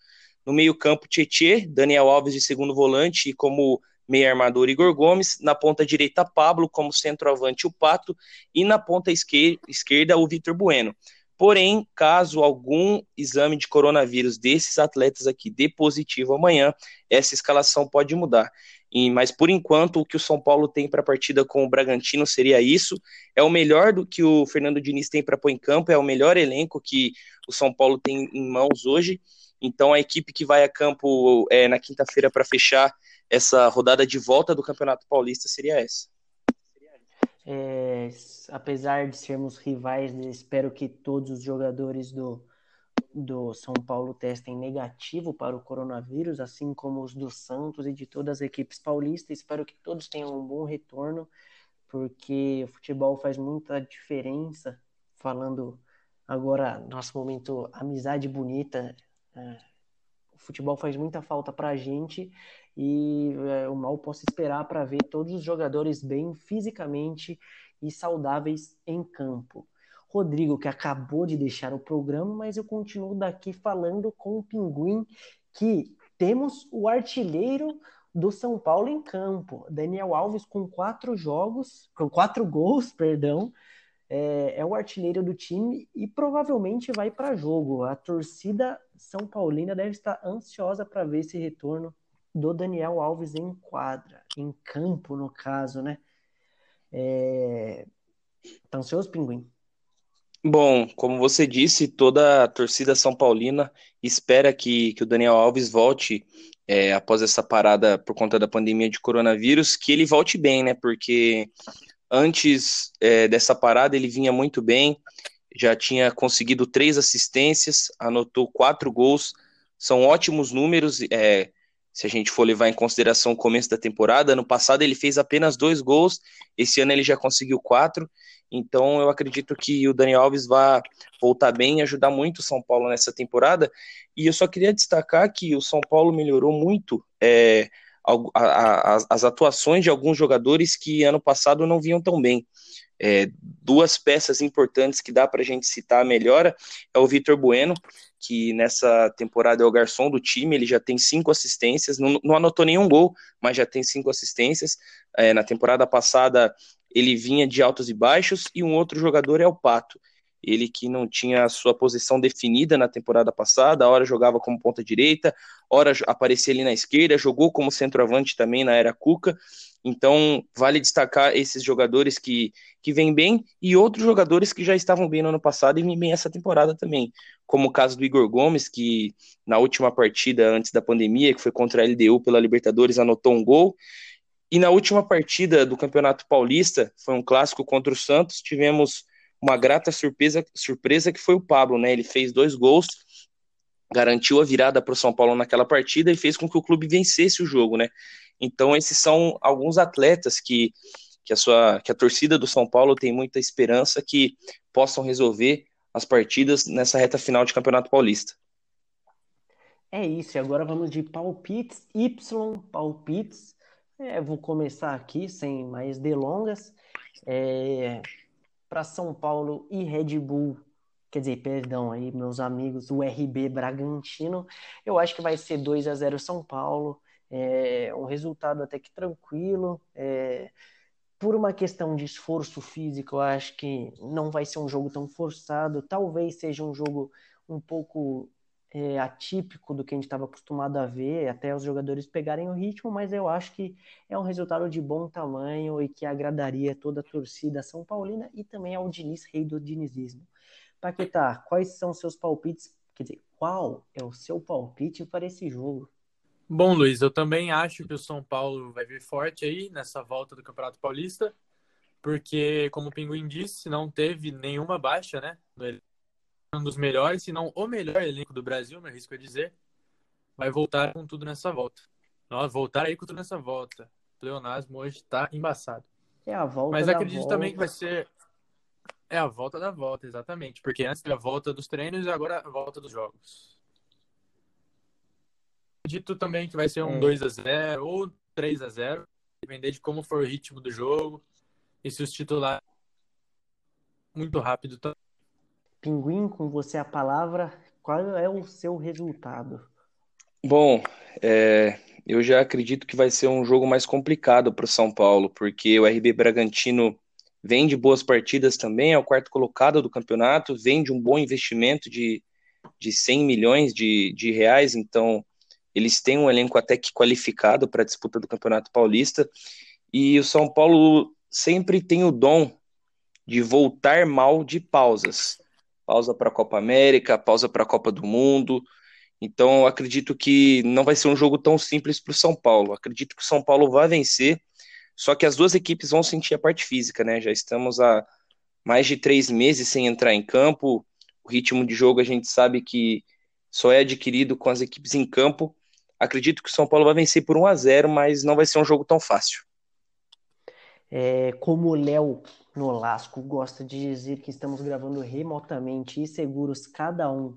No meio-campo, Tietê, Daniel Alves de segundo volante e como meio armador Igor Gomes, na ponta direita Pablo, como centroavante o Pato, e na ponta esquerda o Vitor Bueno. Porém, caso algum exame de coronavírus desses atletas aqui dê positivo amanhã, essa escalação pode mudar. E, mas por enquanto, o que o São Paulo tem para a partida com o Bragantino seria isso. É o melhor do que o Fernando Diniz tem para pôr em campo, é o melhor elenco que o São Paulo tem em mãos hoje. Então, a equipe que vai a campo é, na quinta-feira para fechar essa rodada de volta do Campeonato Paulista seria essa. É, apesar de sermos rivais, espero que todos os jogadores do, do São Paulo testem negativo para o coronavírus, assim como os do Santos e de todas as equipes paulistas. Espero que todos tenham um bom retorno, porque o futebol faz muita diferença. Falando agora, nosso momento amizade bonita, é, o futebol faz muita falta para a gente e é, o mal posso esperar para ver todos os jogadores bem fisicamente e saudáveis em campo. Rodrigo, que acabou de deixar o programa, mas eu continuo daqui falando com o Pinguim que temos o artilheiro do São Paulo em campo. Daniel Alves com quatro jogos, com quatro gols, [laughs] perdão, é, é o artilheiro do time e provavelmente vai para jogo. A torcida São Paulina deve estar ansiosa para ver esse retorno do Daniel Alves em quadra, em campo, no caso, né? É... Tá ansioso, Pinguim? Bom, como você disse, toda a torcida São Paulina espera que, que o Daniel Alves volte é, após essa parada por conta da pandemia de coronavírus, que ele volte bem, né? Porque antes é, dessa parada ele vinha muito bem, já tinha conseguido três assistências, anotou quatro gols, são ótimos números. É, se a gente for levar em consideração o começo da temporada, ano passado ele fez apenas dois gols, esse ano ele já conseguiu quatro, então eu acredito que o Daniel Alves vai voltar bem e ajudar muito o São Paulo nessa temporada, e eu só queria destacar que o São Paulo melhorou muito é, a, a, as atuações de alguns jogadores que ano passado não vinham tão bem. É, duas peças importantes que dá para a gente citar a melhora é o Vitor Bueno, que nessa temporada é o garçom do time, ele já tem cinco assistências, não, não anotou nenhum gol, mas já tem cinco assistências. É, na temporada passada ele vinha de altos e baixos, e um outro jogador é o Pato. Ele que não tinha a sua posição definida na temporada passada, a hora jogava como ponta direita, hora aparecia ali na esquerda, jogou como centroavante também na era Cuca. Então, vale destacar esses jogadores que, que vêm bem e outros jogadores que já estavam bem no ano passado e vêm bem essa temporada também, como o caso do Igor Gomes, que na última partida antes da pandemia, que foi contra a LDU pela Libertadores, anotou um gol. E na última partida do Campeonato Paulista, foi um clássico contra o Santos, tivemos uma grata surpresa, surpresa que foi o Pablo, né? Ele fez dois gols, garantiu a virada para o São Paulo naquela partida e fez com que o clube vencesse o jogo, né? Então, esses são alguns atletas que, que, a, sua, que a torcida do São Paulo tem muita esperança que possam resolver as partidas nessa reta final de Campeonato Paulista. É isso, e agora vamos de palpites, Y palpites. É, vou começar aqui sem mais delongas. É, Para São Paulo e Red Bull, quer dizer, perdão aí, meus amigos, o RB Bragantino, eu acho que vai ser 2 a 0 São Paulo. É um resultado até que tranquilo. É, por uma questão de esforço físico, eu acho que não vai ser um jogo tão forçado. Talvez seja um jogo um pouco é, atípico do que a gente estava acostumado a ver, até os jogadores pegarem o ritmo, mas eu acho que é um resultado de bom tamanho e que agradaria toda a torcida São Paulina e também ao Diniz, rei do dinizismo. Paquetá, quais são seus palpites? Quer dizer, qual é o seu palpite para esse jogo? Bom, Luiz, eu também acho que o São Paulo vai vir forte aí nessa volta do Campeonato Paulista, porque, como o Pinguim disse, não teve nenhuma baixa, né? Um dos melhores, se não o melhor elenco do Brasil, me arrisco a dizer, vai voltar com tudo nessa volta. Nós voltar aí com tudo nessa volta. O pleonasmo hoje tá embaçado. É a volta Mas acredito volta. também que vai ser. É a volta da volta, exatamente. Porque antes teve a volta dos treinos e agora a volta dos jogos acredito também que vai ser um é. 2 a 0 ou 3 a 0 depender de como for o ritmo do jogo e se os titulares muito rápido. Pinguim, com você a palavra, qual é o seu resultado? Bom, é, eu já acredito que vai ser um jogo mais complicado para o São Paulo, porque o RB Bragantino vem de boas partidas também, é o quarto colocado do campeonato, vem de um bom investimento de, de 100 milhões de, de reais, então eles têm um elenco até que qualificado para a disputa do Campeonato Paulista, e o São Paulo sempre tem o dom de voltar mal de pausas. Pausa para a Copa América, pausa para a Copa do Mundo, então, acredito que não vai ser um jogo tão simples para o São Paulo. Acredito que o São Paulo vai vencer, só que as duas equipes vão sentir a parte física, né? Já estamos há mais de três meses sem entrar em campo. O ritmo de jogo a gente sabe que só é adquirido com as equipes em campo. Acredito que o São Paulo vai vencer por 1 a 0 mas não vai ser um jogo tão fácil. É, como o Léo Nolasco gosta de dizer que estamos gravando remotamente e seguros cada um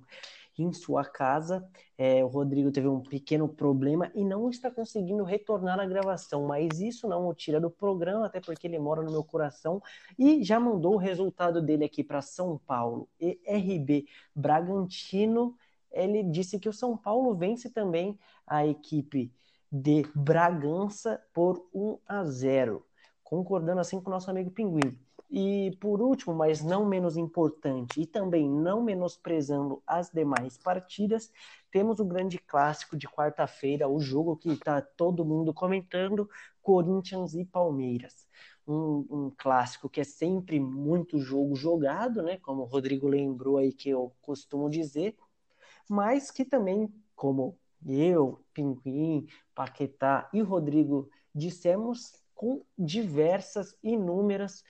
em sua casa. É, o Rodrigo teve um pequeno problema e não está conseguindo retornar à gravação, mas isso não o tira do programa, até porque ele mora no meu coração e já mandou o resultado dele aqui para São Paulo. E RB Bragantino, ele disse que o São Paulo vence também a equipe de Bragança por 1 a 0, concordando assim com o nosso amigo Pinguim. E por último, mas não menos importante, e também não menosprezando as demais partidas, temos o grande clássico de quarta-feira, o jogo que está todo mundo comentando: Corinthians e Palmeiras. Um, um, clássico que é sempre muito jogo jogado, né? Como o Rodrigo lembrou aí que eu costumo dizer, mas que também, como eu, Pinguim, Paquetá e Rodrigo dissemos, com diversas, inúmeras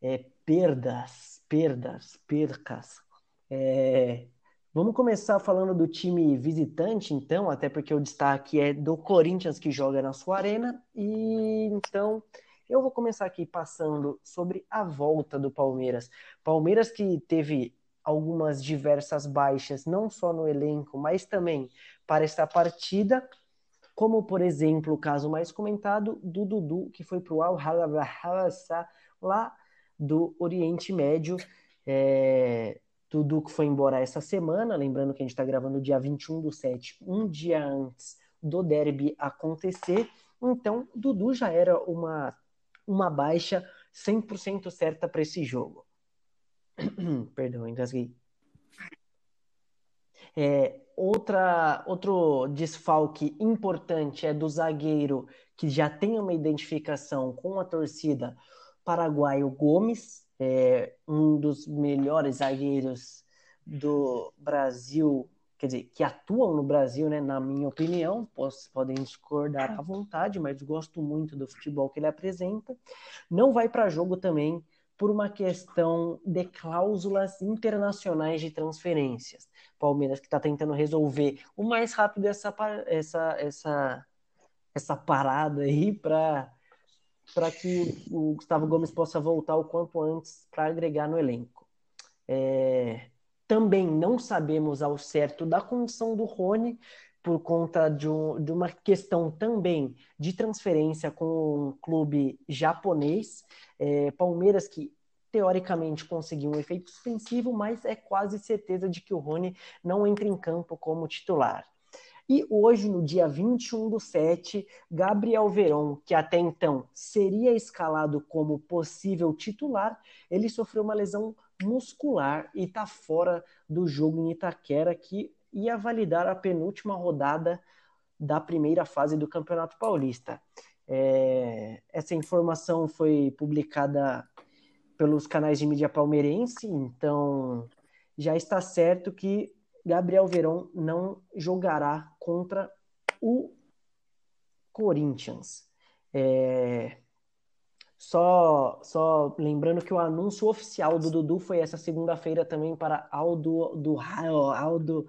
é, perdas, perdas, percas. É, vamos começar falando do time visitante, então, até porque o destaque é do Corinthians que joga na sua arena. E então eu vou começar aqui passando sobre a volta do Palmeiras. Palmeiras que teve algumas diversas baixas, não só no elenco, mas também para esta partida, como por exemplo o caso mais comentado do Dudu, que foi para o Al lá do Oriente Médio. É, que foi embora essa semana, lembrando que a gente está gravando dia 21 do 7, um dia antes do derby acontecer. Então, Dudu já era uma, uma baixa 100% certa para esse jogo. [clears throat] Perdão, engasguei. É, outra, outro desfalque importante é do zagueiro que já tem uma identificação com a torcida, paraguaio Gomes, é um dos melhores zagueiros do Brasil, quer dizer, que atuam no Brasil, né, na minha opinião, posso, podem discordar à vontade, mas gosto muito do futebol que ele apresenta. Não vai para jogo também por uma questão de cláusulas internacionais de transferências. Palmeiras que está tentando resolver o mais rápido essa, essa, essa, essa parada aí para para que o Gustavo Gomes possa voltar o quanto antes para agregar no elenco. É, também não sabemos ao certo da condição do Rony, por conta de, um, de, uma questão também de transferência com um clube japonês. É, Palmeiras que teoricamente conseguiu um efeito suspensivo, mas é quase certeza de que o Rony não entra em campo como titular. E hoje, no dia 21 do 7, Gabriel Veron, que até então seria escalado como possível titular, ele sofreu uma lesão muscular e está fora do jogo em Itaquera, que ia validar a penúltima rodada da primeira fase do Campeonato Paulista. É, essa informação foi publicada pelos canais de mídia palmeirense, então já está certo que Gabriel Verón não jogará contra o Corinthians. É... Só, só lembrando que o anúncio oficial do Dudu foi essa segunda-feira também para Aldo do Aldo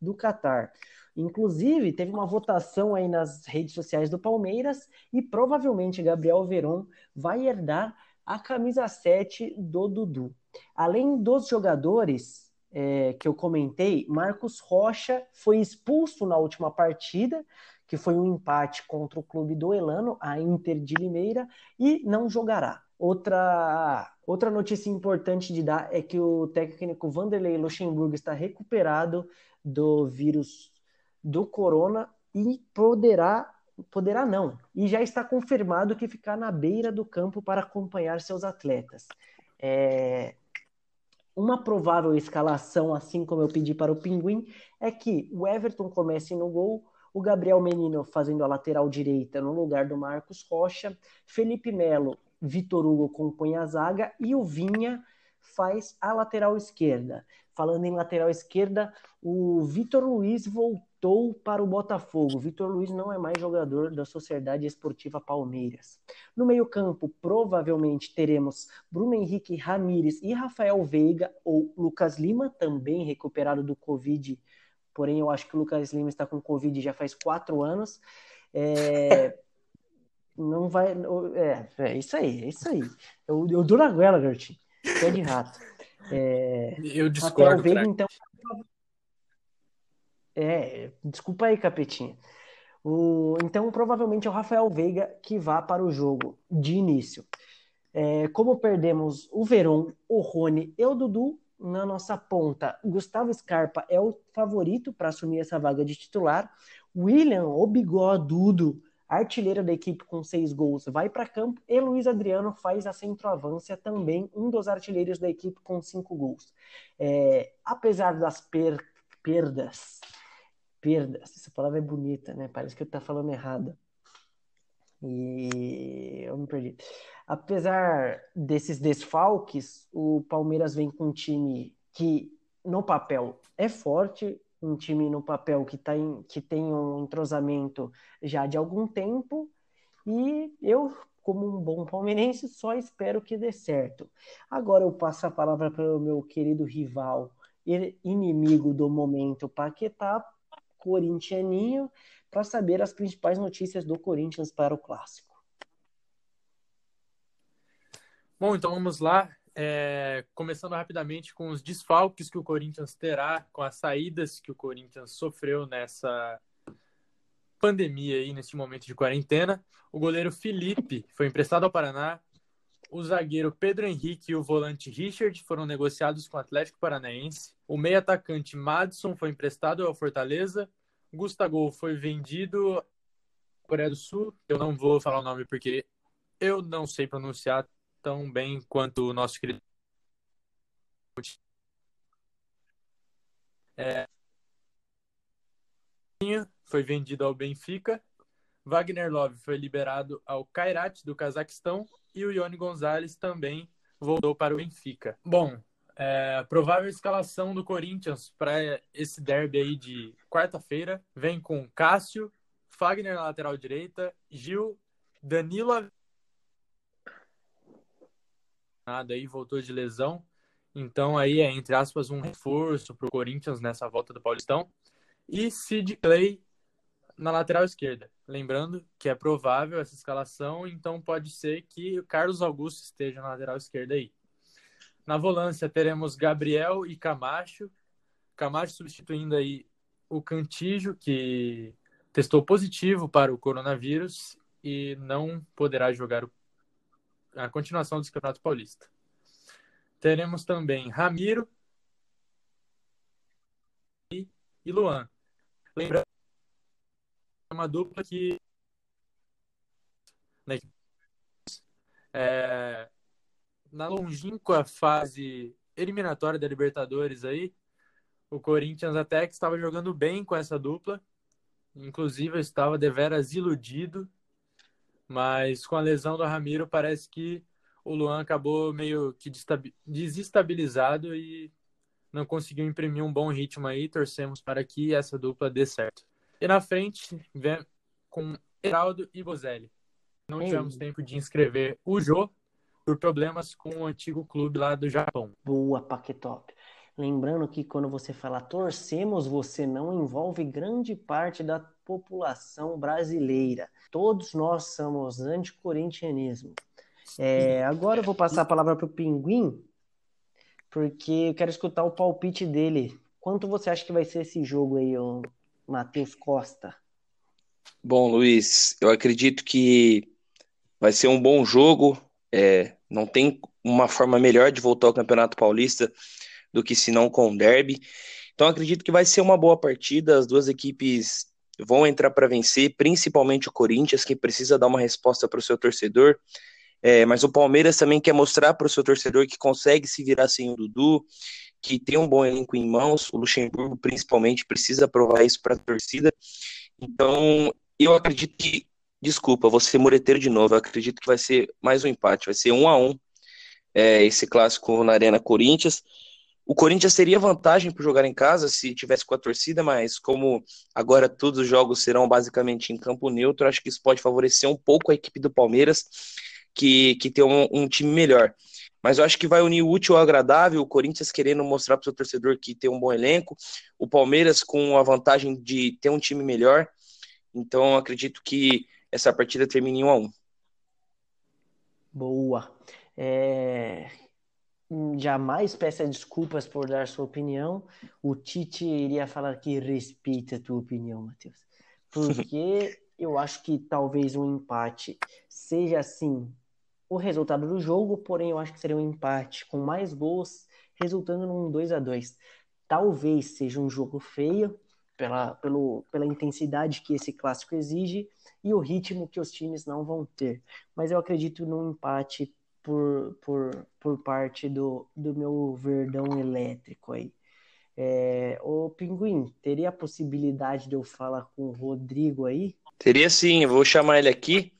do Qatar. Inclusive, teve uma votação aí nas redes sociais do Palmeiras e provavelmente Gabriel Veron vai herdar a camisa 7 do Dudu. Além dos jogadores é, que eu comentei, Marcos Rocha foi expulso na última partida, que foi um empate contra o clube do Elano, a Inter de Limeira, e não jogará. Outra, outra notícia importante de dar é que o técnico Vanderlei Luxemburgo está recuperado do vírus do corona e poderá poderá não, e já está confirmado que ficar na beira do campo para acompanhar seus atletas. É... Uma provável escalação, assim como eu pedi para o Pinguim, é que o Everton comece no gol, o Gabriel Menino fazendo a lateral direita no lugar do Marcos Rocha, Felipe Melo, Vitor Hugo compõe a zaga e o Vinha faz a lateral esquerda. Falando em lateral esquerda, o Vitor Luiz voltou para o Botafogo. Vitor Luiz não é mais jogador da Sociedade Esportiva Palmeiras. No meio-campo, provavelmente teremos Bruno Henrique Ramires e Rafael Veiga ou Lucas Lima, também recuperado do Covid. Porém, eu acho que o Lucas Lima está com Covid já faz quatro anos. É, [laughs] não vai. É, é isso aí, é isso aí. Eu, eu dou na goela, Gertinho. Pé de rato. É, eu discordo. Veiga, então. É, desculpa aí, capetinha. O, então, provavelmente é o Rafael Veiga que vá para o jogo de início. É, como perdemos o Veron, o Rony e o Dudu na nossa ponta, Gustavo Scarpa é o favorito para assumir essa vaga de titular. William, o bigodudo, artilheira da equipe com seis gols, vai para campo e Luiz Adriano faz a centroavância também, um dos artilheiros da equipe com cinco gols. É, apesar das per perdas, perdas, essa palavra é bonita, né? Parece que eu estou falando errado. E eu me perdi. Apesar desses desfalques, o Palmeiras vem com um time que no papel é forte, um time no papel que, tá em, que tem um entrosamento já de algum tempo, e eu, como um bom palmeirense, só espero que dê certo. Agora eu passo a palavra para o meu querido rival, inimigo do momento, Paquetá, corintianinho, para saber as principais notícias do Corinthians para o clássico. Bom, então vamos lá. É, começando rapidamente com os desfalques que o Corinthians terá, com as saídas que o Corinthians sofreu nessa pandemia aí, nesse momento de quarentena. O goleiro Felipe foi emprestado ao Paraná. O zagueiro Pedro Henrique e o volante Richard foram negociados com o Atlético Paranaense. O meio atacante Madison foi emprestado ao Fortaleza. Gustavo foi vendido à Coreia do Sul. Eu não vou falar o nome porque eu não sei pronunciar tão bem quanto o nosso querido. É... Foi vendido ao Benfica. Wagner Love foi liberado ao Kairat do Cazaquistão e o Ione Gonzalez também voltou para o Benfica. Bom, é, provável escalação do Corinthians para esse derby aí de quarta-feira vem com Cássio, Fagner na lateral direita, Gil, Danilo nada aí, voltou de lesão. Então aí é, entre aspas, um reforço para o Corinthians nessa volta do Paulistão. E Sid Clay na lateral esquerda. Lembrando que é provável essa escalação, então pode ser que o Carlos Augusto esteja na lateral esquerda aí. Na volância teremos Gabriel e Camacho. Camacho substituindo aí o Cantijo, que testou positivo para o coronavírus e não poderá jogar a continuação do Campeonato Paulista. Teremos também Ramiro e, Luan. Lembrando uma dupla que né, é, na longínqua fase eliminatória da Libertadores aí, o Corinthians até que estava jogando bem com essa dupla. Inclusive, eu estava deveras iludido. Mas com a lesão do Ramiro, parece que o Luan acabou meio que desestabilizado e não conseguiu imprimir um bom ritmo aí. Torcemos para que essa dupla dê certo. E na frente, vem com Heraldo e Bozelli. Não tivemos tempo de inscrever o Jô, por problemas com o antigo clube lá do Japão. Boa, Paquetop. Lembrando que quando você fala torcemos, você não envolve grande parte da população brasileira. Todos nós somos anticorintianismo. É, agora eu vou passar a palavra para o Pinguim, porque eu quero escutar o palpite dele. Quanto você acha que vai ser esse jogo aí, o Matheus Costa? Bom, Luiz, eu acredito que vai ser um bom jogo. É, não tem uma forma melhor de voltar ao Campeonato Paulista do que se não com o derby. Então acredito que vai ser uma boa partida. As duas equipes vão entrar para vencer, principalmente o Corinthians, que precisa dar uma resposta para o seu torcedor. É, mas o Palmeiras também quer mostrar para o seu torcedor que consegue se virar sem o Dudu, que tem um bom elenco em mãos. O Luxemburgo, principalmente, precisa provar isso para a torcida. Então, eu acredito que, desculpa, vou ser mureteiro de novo. Eu acredito que vai ser mais um empate, vai ser um a um é, esse clássico na Arena Corinthians. O Corinthians teria vantagem por jogar em casa se tivesse com a torcida, mas como agora todos os jogos serão basicamente em campo neutro, acho que isso pode favorecer um pouco a equipe do Palmeiras que, que tem um, um time melhor. Mas eu acho que vai unir o útil ao agradável, o Corinthians querendo mostrar para o seu torcedor que tem um bom elenco, o Palmeiras com a vantagem de ter um time melhor. Então acredito que essa partida termine em 1 a 1 Boa. É... Jamais peça desculpas por dar sua opinião. O Tite iria falar que respeita a tua opinião, Matheus. Porque [laughs] eu acho que talvez um empate seja assim o resultado do jogo, porém eu acho que seria um empate com mais gols, resultando num 2 a 2 Talvez seja um jogo feio, pela, pelo, pela intensidade que esse clássico exige e o ritmo que os times não vão ter. Mas eu acredito num empate por, por, por parte do, do meu verdão elétrico aí. É, ô Pinguim, teria a possibilidade de eu falar com o Rodrigo aí? Teria sim, eu vou chamar ele aqui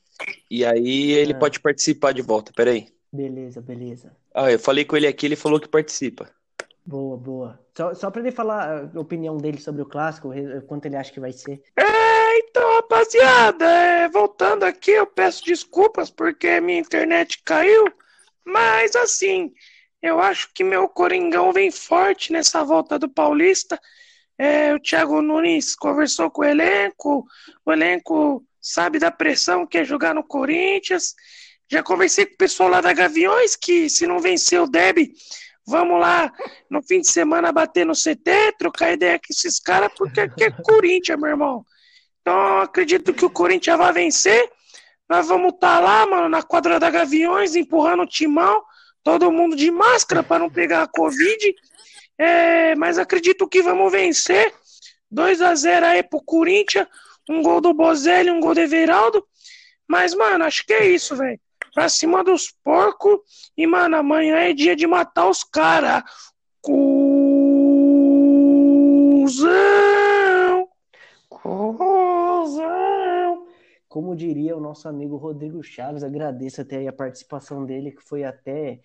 e aí ele ah. pode participar de volta, peraí. Beleza, beleza. Ah, eu falei com ele aqui, ele falou que participa. Boa, boa. Só, só para ele falar a opinião dele sobre o clássico, quanto ele acha que vai ser. É, então, rapaziada, é, voltando aqui, eu peço desculpas porque minha internet caiu, mas assim, eu acho que meu Coringão vem forte nessa volta do Paulista. É, o Thiago Nunes conversou com o elenco, o elenco sabe da pressão que é jogar no Corinthians. Já conversei com o pessoal lá da Gaviões que se não vencer o Deb, vamos lá no fim de semana bater no CT, trocar ideia com esses caras, porque aqui é Corinthians, meu irmão. Então acredito que o Corinthians vai vencer. Nós vamos estar tá lá, mano, na quadra da Gaviões, empurrando o timão, todo mundo de máscara para não pegar a Covid. É, mas acredito que vamos vencer. 2 a 0 aí pro Corinthians um gol do Bozelli, um gol do Everaldo. Mas, mano, acho que é isso, velho. Pra cima dos porcos. E, mano, amanhã é dia de matar os caras. Cusão! Cusão! Como diria o nosso amigo Rodrigo Chaves, agradeço até a participação dele, que foi até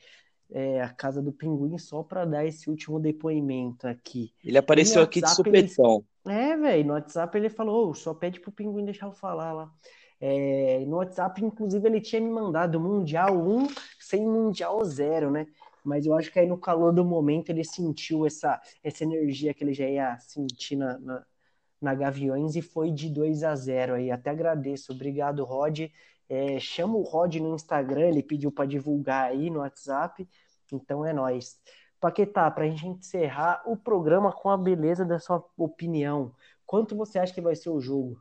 é, a casa do Pinguim só para dar esse último depoimento aqui. Ele apareceu aqui de supetão. É, velho, no WhatsApp ele falou, oh, só pede pro Pinguim deixar eu falar lá. É, no WhatsApp, inclusive, ele tinha me mandado Mundial 1 sem Mundial 0, né? Mas eu acho que aí no calor do momento ele sentiu essa, essa energia que ele já ia sentir na, na, na Gaviões e foi de 2 a 0 aí. Até agradeço. Obrigado, Rod. É, chama o Rod no Instagram, ele pediu para divulgar aí no WhatsApp. Então é nós. Paquetá, para a gente encerrar o programa com a beleza da sua opinião, quanto você acha que vai ser o jogo?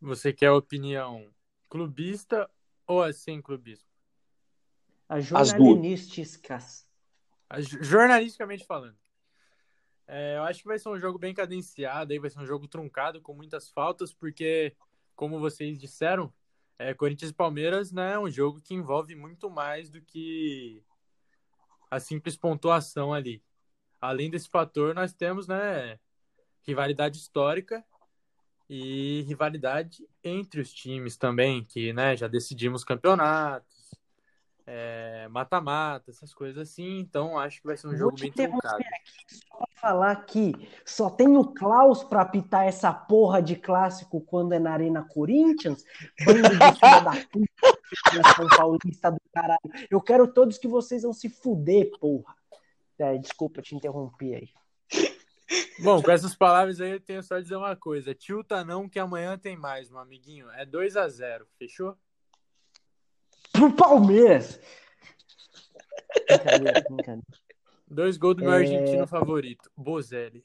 Você quer opinião clubista ou sem clubismo? As jornalísticas. Jornalisticamente falando. É, eu acho que vai ser um jogo bem cadenciado, aí vai ser um jogo truncado com muitas faltas, porque, como vocês disseram, é, Corinthians e Palmeiras né, é um jogo que envolve muito mais do que a simples pontuação ali. Além desse fator, nós temos né, rivalidade histórica e rivalidade entre os times também, que né, já decidimos campeonatos, é, mata-mata, é, essas coisas assim. Então acho que vai ser um Vou jogo bem truncado. Aqui só falar que só tem o Klaus para apitar essa porra de clássico quando é na Arena Corinthians. Bando de filha da puta, São Paulista do caralho. Eu quero todos que vocês vão se fuder, porra. É, desculpa, te interrompi aí. Bom, com essas palavras aí eu tenho só a dizer uma coisa. Tilta não, que amanhã tem mais, meu amiguinho. É 2 a 0 fechou? pro Palmeiras. Brincadeira, [laughs] brincadeira. Dois gols do meu é... argentino favorito, Bozelli.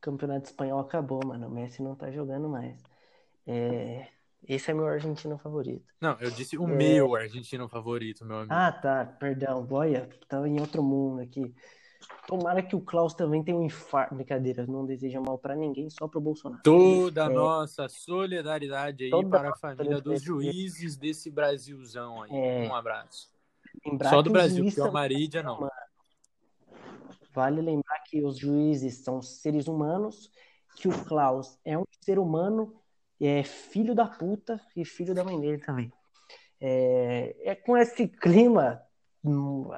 campeonato espanhol acabou, mano. O Messi não tá jogando mais. É... Esse é meu argentino favorito. Não, eu disse o é... meu argentino favorito, meu amigo. Ah, tá. Perdão. Boia, tava em outro mundo aqui. Tomara que o Klaus também tenha um infarto. Brincadeira, não deseja mal para ninguém, só pro Bolsonaro. Toda a é... nossa solidariedade aí Toda para a família dos juízes desse Brasilzão aí. É... Um abraço. Lembrar só do Brasil, porque o Marídia não. Vale lembrar que os juízes são seres humanos, que o Klaus é um ser humano, é filho da puta e filho da mãe dele também. É, é com esse clima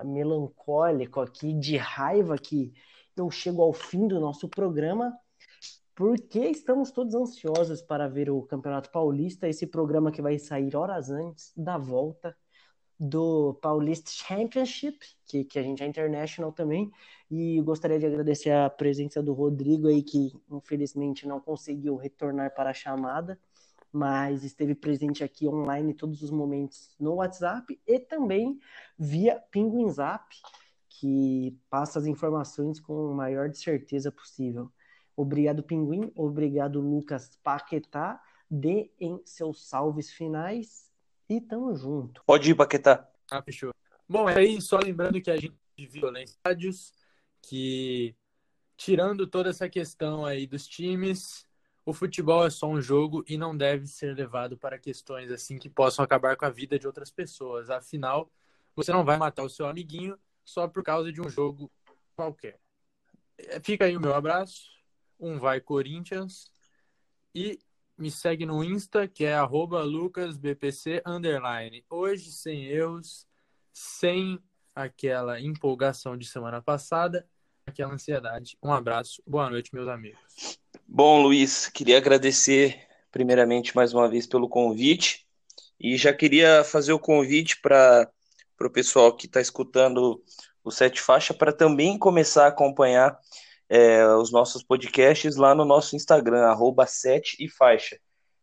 melancólico aqui, de raiva, que eu chego ao fim do nosso programa, porque estamos todos ansiosos para ver o Campeonato Paulista, esse programa que vai sair horas antes da volta do Paulista Championship, que, que a gente é international também, e gostaria de agradecer a presença do Rodrigo aí, que infelizmente não conseguiu retornar para a chamada mas esteve presente aqui online todos os momentos no WhatsApp e também via Pinguim Zap, que passa as informações com a maior de certeza possível. Obrigado, Pinguim. Obrigado, Lucas Paquetá. Dê em seus salves finais e tamo junto. Pode ir, Paquetá. Ah, fechou. Bom, é aí, só lembrando que a gente viu lá em estádios, que tirando toda essa questão aí dos times, o futebol é só um jogo e não deve ser levado para questões assim que possam acabar com a vida de outras pessoas. Afinal, você não vai matar o seu amiguinho só por causa de um jogo qualquer. É, fica aí o meu abraço. Um vai Corinthians e me segue no Insta, que é lucasbpc. Hoje sem erros, sem aquela empolgação de semana passada, aquela ansiedade. Um abraço, boa noite, meus amigos. Bom, Luiz, queria agradecer primeiramente mais uma vez pelo convite e já queria fazer o convite para o pessoal que está escutando o Sete Faixa para também começar a acompanhar é, os nossos podcasts lá no nosso Instagram, arroba Sete e Faixa.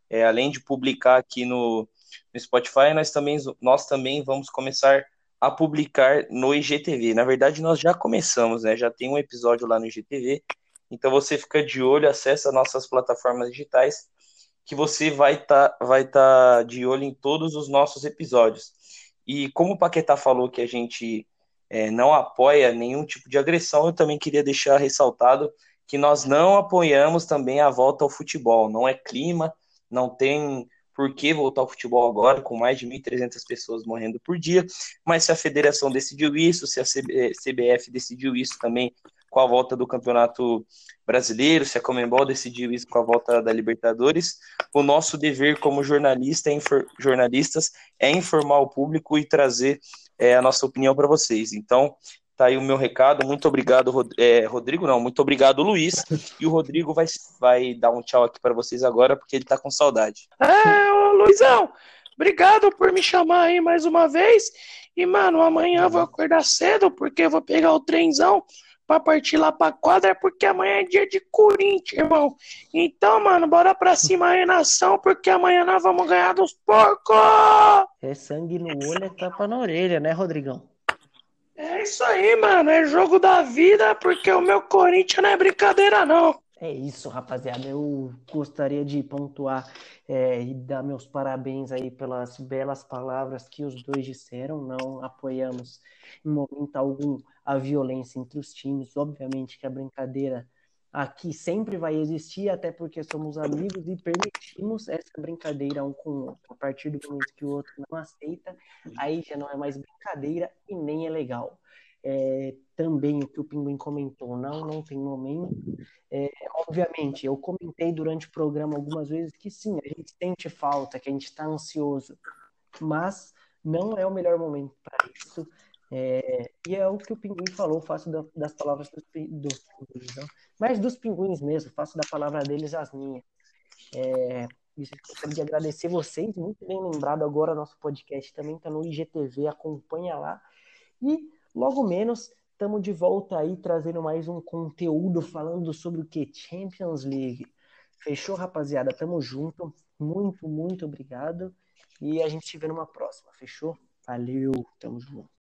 É, além de publicar aqui no, no Spotify, nós também, nós também vamos começar a publicar no IGTV. Na verdade, nós já começamos, né? Já tem um episódio lá no IGTV então você fica de olho, acessa nossas plataformas digitais, que você vai estar tá, vai tá de olho em todos os nossos episódios. E como o Paquetá falou que a gente é, não apoia nenhum tipo de agressão, eu também queria deixar ressaltado que nós não apoiamos também a volta ao futebol. Não é clima, não tem por que voltar ao futebol agora, com mais de 1.300 pessoas morrendo por dia, mas se a federação decidiu isso, se a CBF decidiu isso também com a volta do Campeonato Brasileiro, se a Comembol decidiu isso com a volta da Libertadores, o nosso dever como jornalista, jornalistas é informar o público e trazer é, a nossa opinião para vocês. Então, tá aí o meu recado. Muito obrigado, é, Rodrigo. Não, muito obrigado, Luiz. E o Rodrigo vai, vai dar um tchau aqui para vocês agora, porque ele tá com saudade. É, ô Luizão, obrigado por me chamar aí mais uma vez. E, mano, amanhã eu vou acordar cedo, porque eu vou pegar o trenzão pra partir lá pra quadra, porque amanhã é dia de Corinthians, irmão. Então, mano, bora pra cima aí, nação, porque amanhã nós vamos ganhar dos porcos! É sangue no olho, é tapa na orelha, né, Rodrigão? É isso aí, mano, é jogo da vida, porque o meu Corinthians não é brincadeira, não. É isso, rapaziada. Eu gostaria de pontuar é, e dar meus parabéns aí pelas belas palavras que os dois disseram. Não apoiamos em momento algum a violência entre os times. Obviamente que a brincadeira aqui sempre vai existir, até porque somos amigos e permitimos essa brincadeira um com o outro. A partir do momento que o outro não aceita, aí já não é mais brincadeira e nem é legal. É, também o que o Pinguim comentou, não, não tem momento. É, obviamente, eu comentei durante o programa algumas vezes que sim, a gente sente falta, que a gente está ansioso, mas não é o melhor momento para isso. É, e é o que o Pinguim falou, faço da, das palavras dos pinguins, não? Mas dos pinguins mesmo, faço da palavra deles as minhas. É, gostaria de agradecer vocês, muito bem lembrado agora, nosso podcast também está no IGTV, acompanha lá. E Logo menos, estamos de volta aí trazendo mais um conteúdo falando sobre o que? Champions League. Fechou, rapaziada? Tamo junto. Muito, muito obrigado. E a gente se vê numa próxima. Fechou? Valeu, tamo junto.